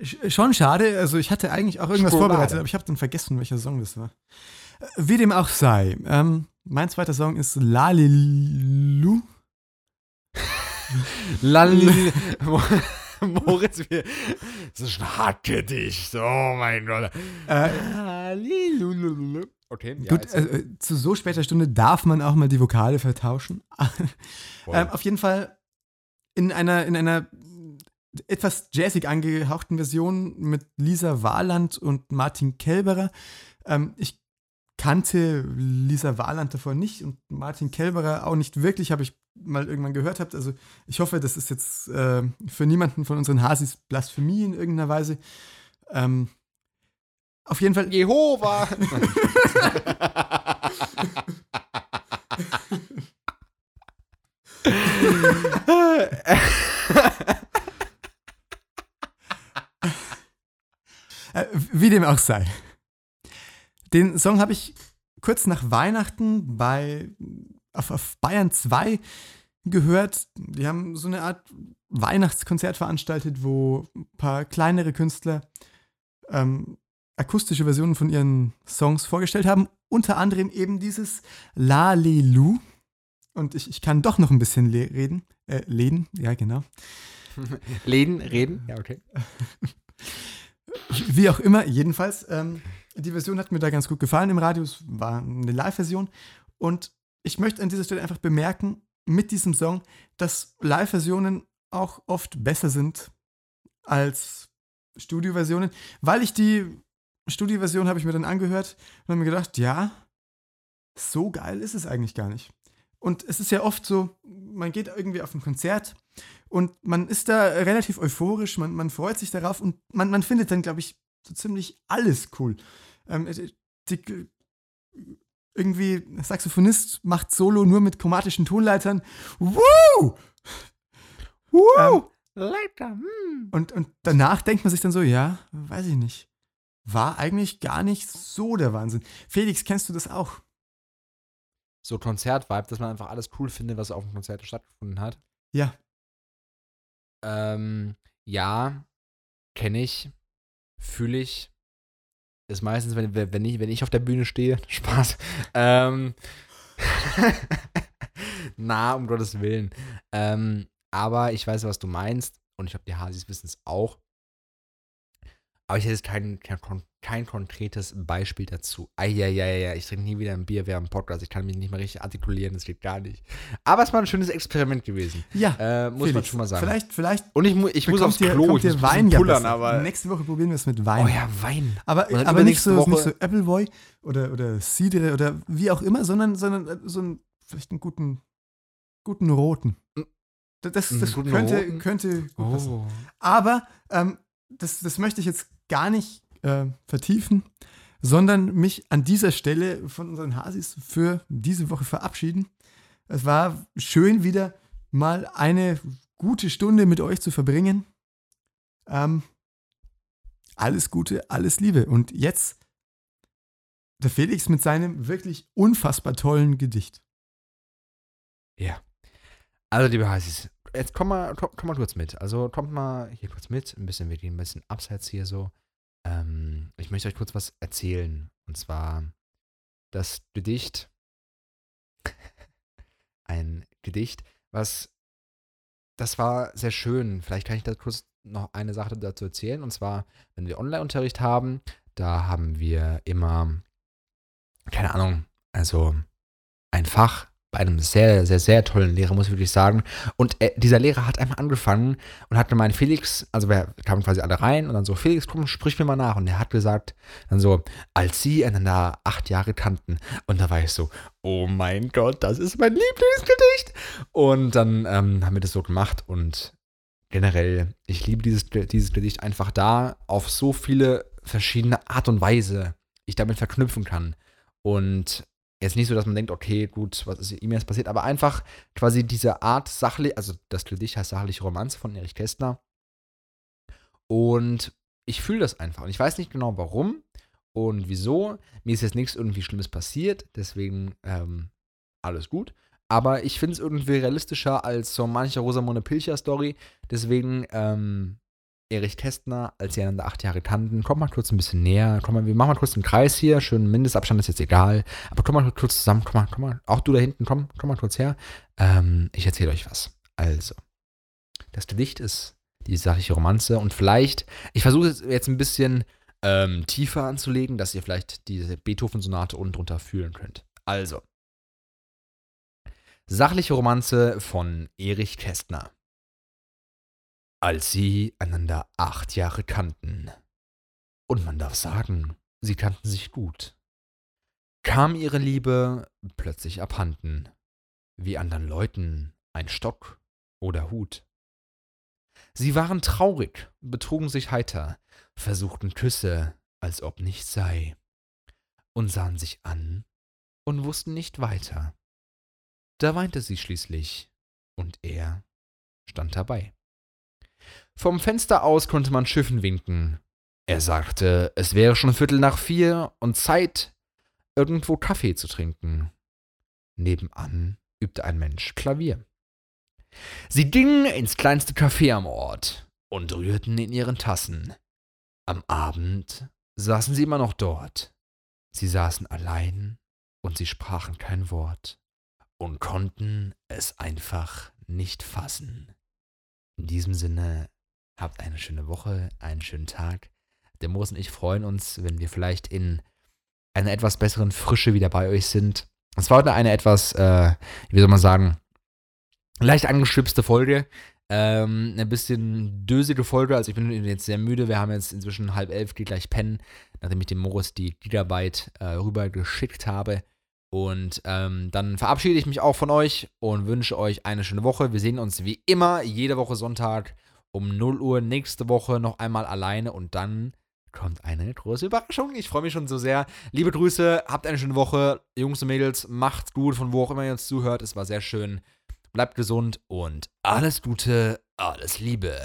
Sch- Schon schade. Also, ich hatte eigentlich auch irgendwas Schokolade. vorbereitet, aber ich habe dann vergessen, welcher Song das war. Äh, Wie dem auch sei. Ähm, mein zweiter Song ist Lalilu. Lali. Moritz, wir. Das ist ein Hartgedicht. Oh mein Gott. Äh. Okay, ja, Gut, jetzt- äh, äh, zu so später Stunde darf man auch mal die Vokale vertauschen. ähm, auf jeden Fall in einer, in einer etwas jazzig angehauchten Version mit Lisa Warland und Martin Kelberer. Ähm, ich kannte Lisa Warland davor nicht und Martin Kelberer auch nicht wirklich, habe ich mal irgendwann gehört habt. Also ich hoffe, das ist jetzt äh, für niemanden von unseren Hasis Blasphemie in irgendeiner Weise. Ähm, auf jeden Fall Jehova. Äh, wie dem auch sei. Den Song habe ich kurz nach Weihnachten bei auf, auf Bayern 2 gehört. Die haben so eine Art Weihnachtskonzert veranstaltet, wo ein paar kleinere Künstler ähm, akustische Versionen von ihren Songs vorgestellt haben. Unter anderem eben dieses La Lelu. Und ich, ich kann doch noch ein bisschen le reden. Äh, leden, ja, genau. Läden, reden. Ja, okay. Wie auch immer, jedenfalls, ähm, die Version hat mir da ganz gut gefallen im Radio. Es war eine Live-Version. Und ich möchte an dieser Stelle einfach bemerken, mit diesem Song, dass Live-Versionen auch oft besser sind als Studioversionen, weil ich die Studioversion habe ich mir dann angehört und habe mir gedacht, ja, so geil ist es eigentlich gar nicht. Und es ist ja oft so, man geht irgendwie auf ein Konzert und man ist da relativ euphorisch, man, man freut sich darauf und man, man findet dann, glaube ich, so ziemlich alles cool. Ähm, die, irgendwie, Saxophonist macht Solo nur mit chromatischen Tonleitern. Woo! Ähm, Leiter. Hm. und, und danach denkt man sich dann so, ja, weiß ich nicht. War eigentlich gar nicht so der Wahnsinn. Felix, kennst du das auch? So Konzertvibe, dass man einfach alles cool findet, was auf dem Konzert stattgefunden hat. Ja. Ähm, ja, kenne ich, fühle ich. Ist meistens, wenn, wenn, ich, wenn ich auf der Bühne stehe. Spaß. Ähm, na, um Gottes Willen. Ähm, aber ich weiß, was du meinst. Und ich glaube, die Hasis wissen es auch. Aber ich hätte jetzt kein, kein, kein konkretes Beispiel dazu. Eieiei, ich trinke nie wieder ein Bier während dem Podcast. Ich kann mich nicht mehr richtig artikulieren, das geht gar nicht. Aber es war ein schönes Experiment gewesen. Ja. Äh, muss man schon mal sagen. Vielleicht, vielleicht Und ich, mu ich muss aufs dir, Klo, ich muss Wein ja pullern, besser. aber. Nächste Woche probieren wir es mit Wein. Oh ja, Wein. Aber, aber nicht, so, nicht so Appleboy oder, oder Cidre oder wie auch immer, sondern, sondern äh, so einen, vielleicht einen guten, guten roten. Das, das, das guten könnte, roten? könnte gut passen. Oh. Aber ähm, das, das möchte ich jetzt gar nicht äh, vertiefen, sondern mich an dieser Stelle von unseren Hasis für diese Woche verabschieden. Es war schön, wieder mal eine gute Stunde mit euch zu verbringen. Ähm, alles Gute, alles Liebe. Und jetzt der Felix mit seinem wirklich unfassbar tollen Gedicht. Ja. Also, liebe Hasis, jetzt komm mal, komm, komm, mal kurz mit. Also, kommt mal hier kurz mit. Ein bisschen, wir gehen ein bisschen abseits hier so. Ähm, ich möchte euch kurz was erzählen. Und zwar das Gedicht. ein Gedicht, was. Das war sehr schön. Vielleicht kann ich da kurz noch eine Sache dazu erzählen. Und zwar, wenn wir Online-Unterricht haben, da haben wir immer, keine Ahnung, also ein Fach bei einem sehr, sehr, sehr tollen Lehrer, muss ich wirklich sagen. Und er, dieser Lehrer hat einmal angefangen und hat gemeint, Felix, also wir kamen quasi alle rein und dann so, Felix, komm, sprich mir mal nach. Und er hat gesagt, dann so, als sie einander acht Jahre kannten. Und da war ich so, oh mein Gott, das ist mein Lieblingsgedicht. Und dann ähm, haben wir das so gemacht und generell, ich liebe dieses, dieses Gedicht einfach da, auf so viele verschiedene Art und Weise ich damit verknüpfen kann. Und jetzt nicht so, dass man denkt, okay, gut, was ist ihm jetzt passiert, aber einfach quasi diese Art sachlich, also das Gedicht heißt sachliche Romanze von Erich Kästner. Und ich fühle das einfach. Und ich weiß nicht genau warum und wieso. Mir ist jetzt nichts irgendwie Schlimmes passiert, deswegen ähm, alles gut. Aber ich finde es irgendwie realistischer als so manche Rosamunde Pilcher-Story. Deswegen, ähm, Erich Kästner, als sie einander acht Jahre kannten, komm mal kurz ein bisschen näher. Komm mal, wir machen mal kurz einen Kreis hier. Schön Mindestabstand ist jetzt egal. Aber komm mal kurz zusammen. Komm mal, komm mal. Auch du da hinten, komm, komm mal kurz her. Ähm, ich erzähle euch was. Also, das Gedicht ist die sachliche Romanze und vielleicht, ich versuche es jetzt ein bisschen ähm, tiefer anzulegen, dass ihr vielleicht diese Beethoven-Sonate unten drunter fühlen könnt. Also, Sachliche Romanze von Erich Kästner. Als sie einander acht Jahre kannten, und man darf sagen, sie kannten sich gut, kam ihre Liebe plötzlich abhanden, wie anderen Leuten ein Stock oder Hut. Sie waren traurig, betrugen sich heiter, versuchten Küsse, als ob nichts sei, und sahen sich an und wussten nicht weiter. Da weinte sie schließlich, und er stand dabei. Vom Fenster aus konnte man Schiffen winken. Er sagte, es wäre schon Viertel nach vier und Zeit, irgendwo Kaffee zu trinken. Nebenan übte ein Mensch Klavier. Sie gingen ins kleinste Café am Ort und rührten in ihren Tassen. Am Abend saßen sie immer noch dort. Sie saßen allein und sie sprachen kein Wort und konnten es einfach nicht fassen. In diesem Sinne, habt eine schöne Woche, einen schönen Tag. Der Moos und ich freuen uns, wenn wir vielleicht in einer etwas besseren Frische wieder bei euch sind. Es war heute eine etwas, äh, wie soll man sagen, leicht angeschwipste Folge. Ähm, eine bisschen dösige Folge. Also ich bin jetzt sehr müde. Wir haben jetzt inzwischen halb elf, geht gleich pennen, nachdem ich dem Morris die Gigabyte äh, rübergeschickt habe. Und ähm, dann verabschiede ich mich auch von euch und wünsche euch eine schöne Woche. Wir sehen uns wie immer jede Woche Sonntag um 0 Uhr nächste Woche noch einmal alleine und dann kommt eine große Überraschung. Ich freue mich schon so sehr. Liebe Grüße, habt eine schöne Woche. Jungs und Mädels, macht's gut, von wo auch immer ihr uns zuhört. Es war sehr schön. Bleibt gesund und alles Gute, alles Liebe.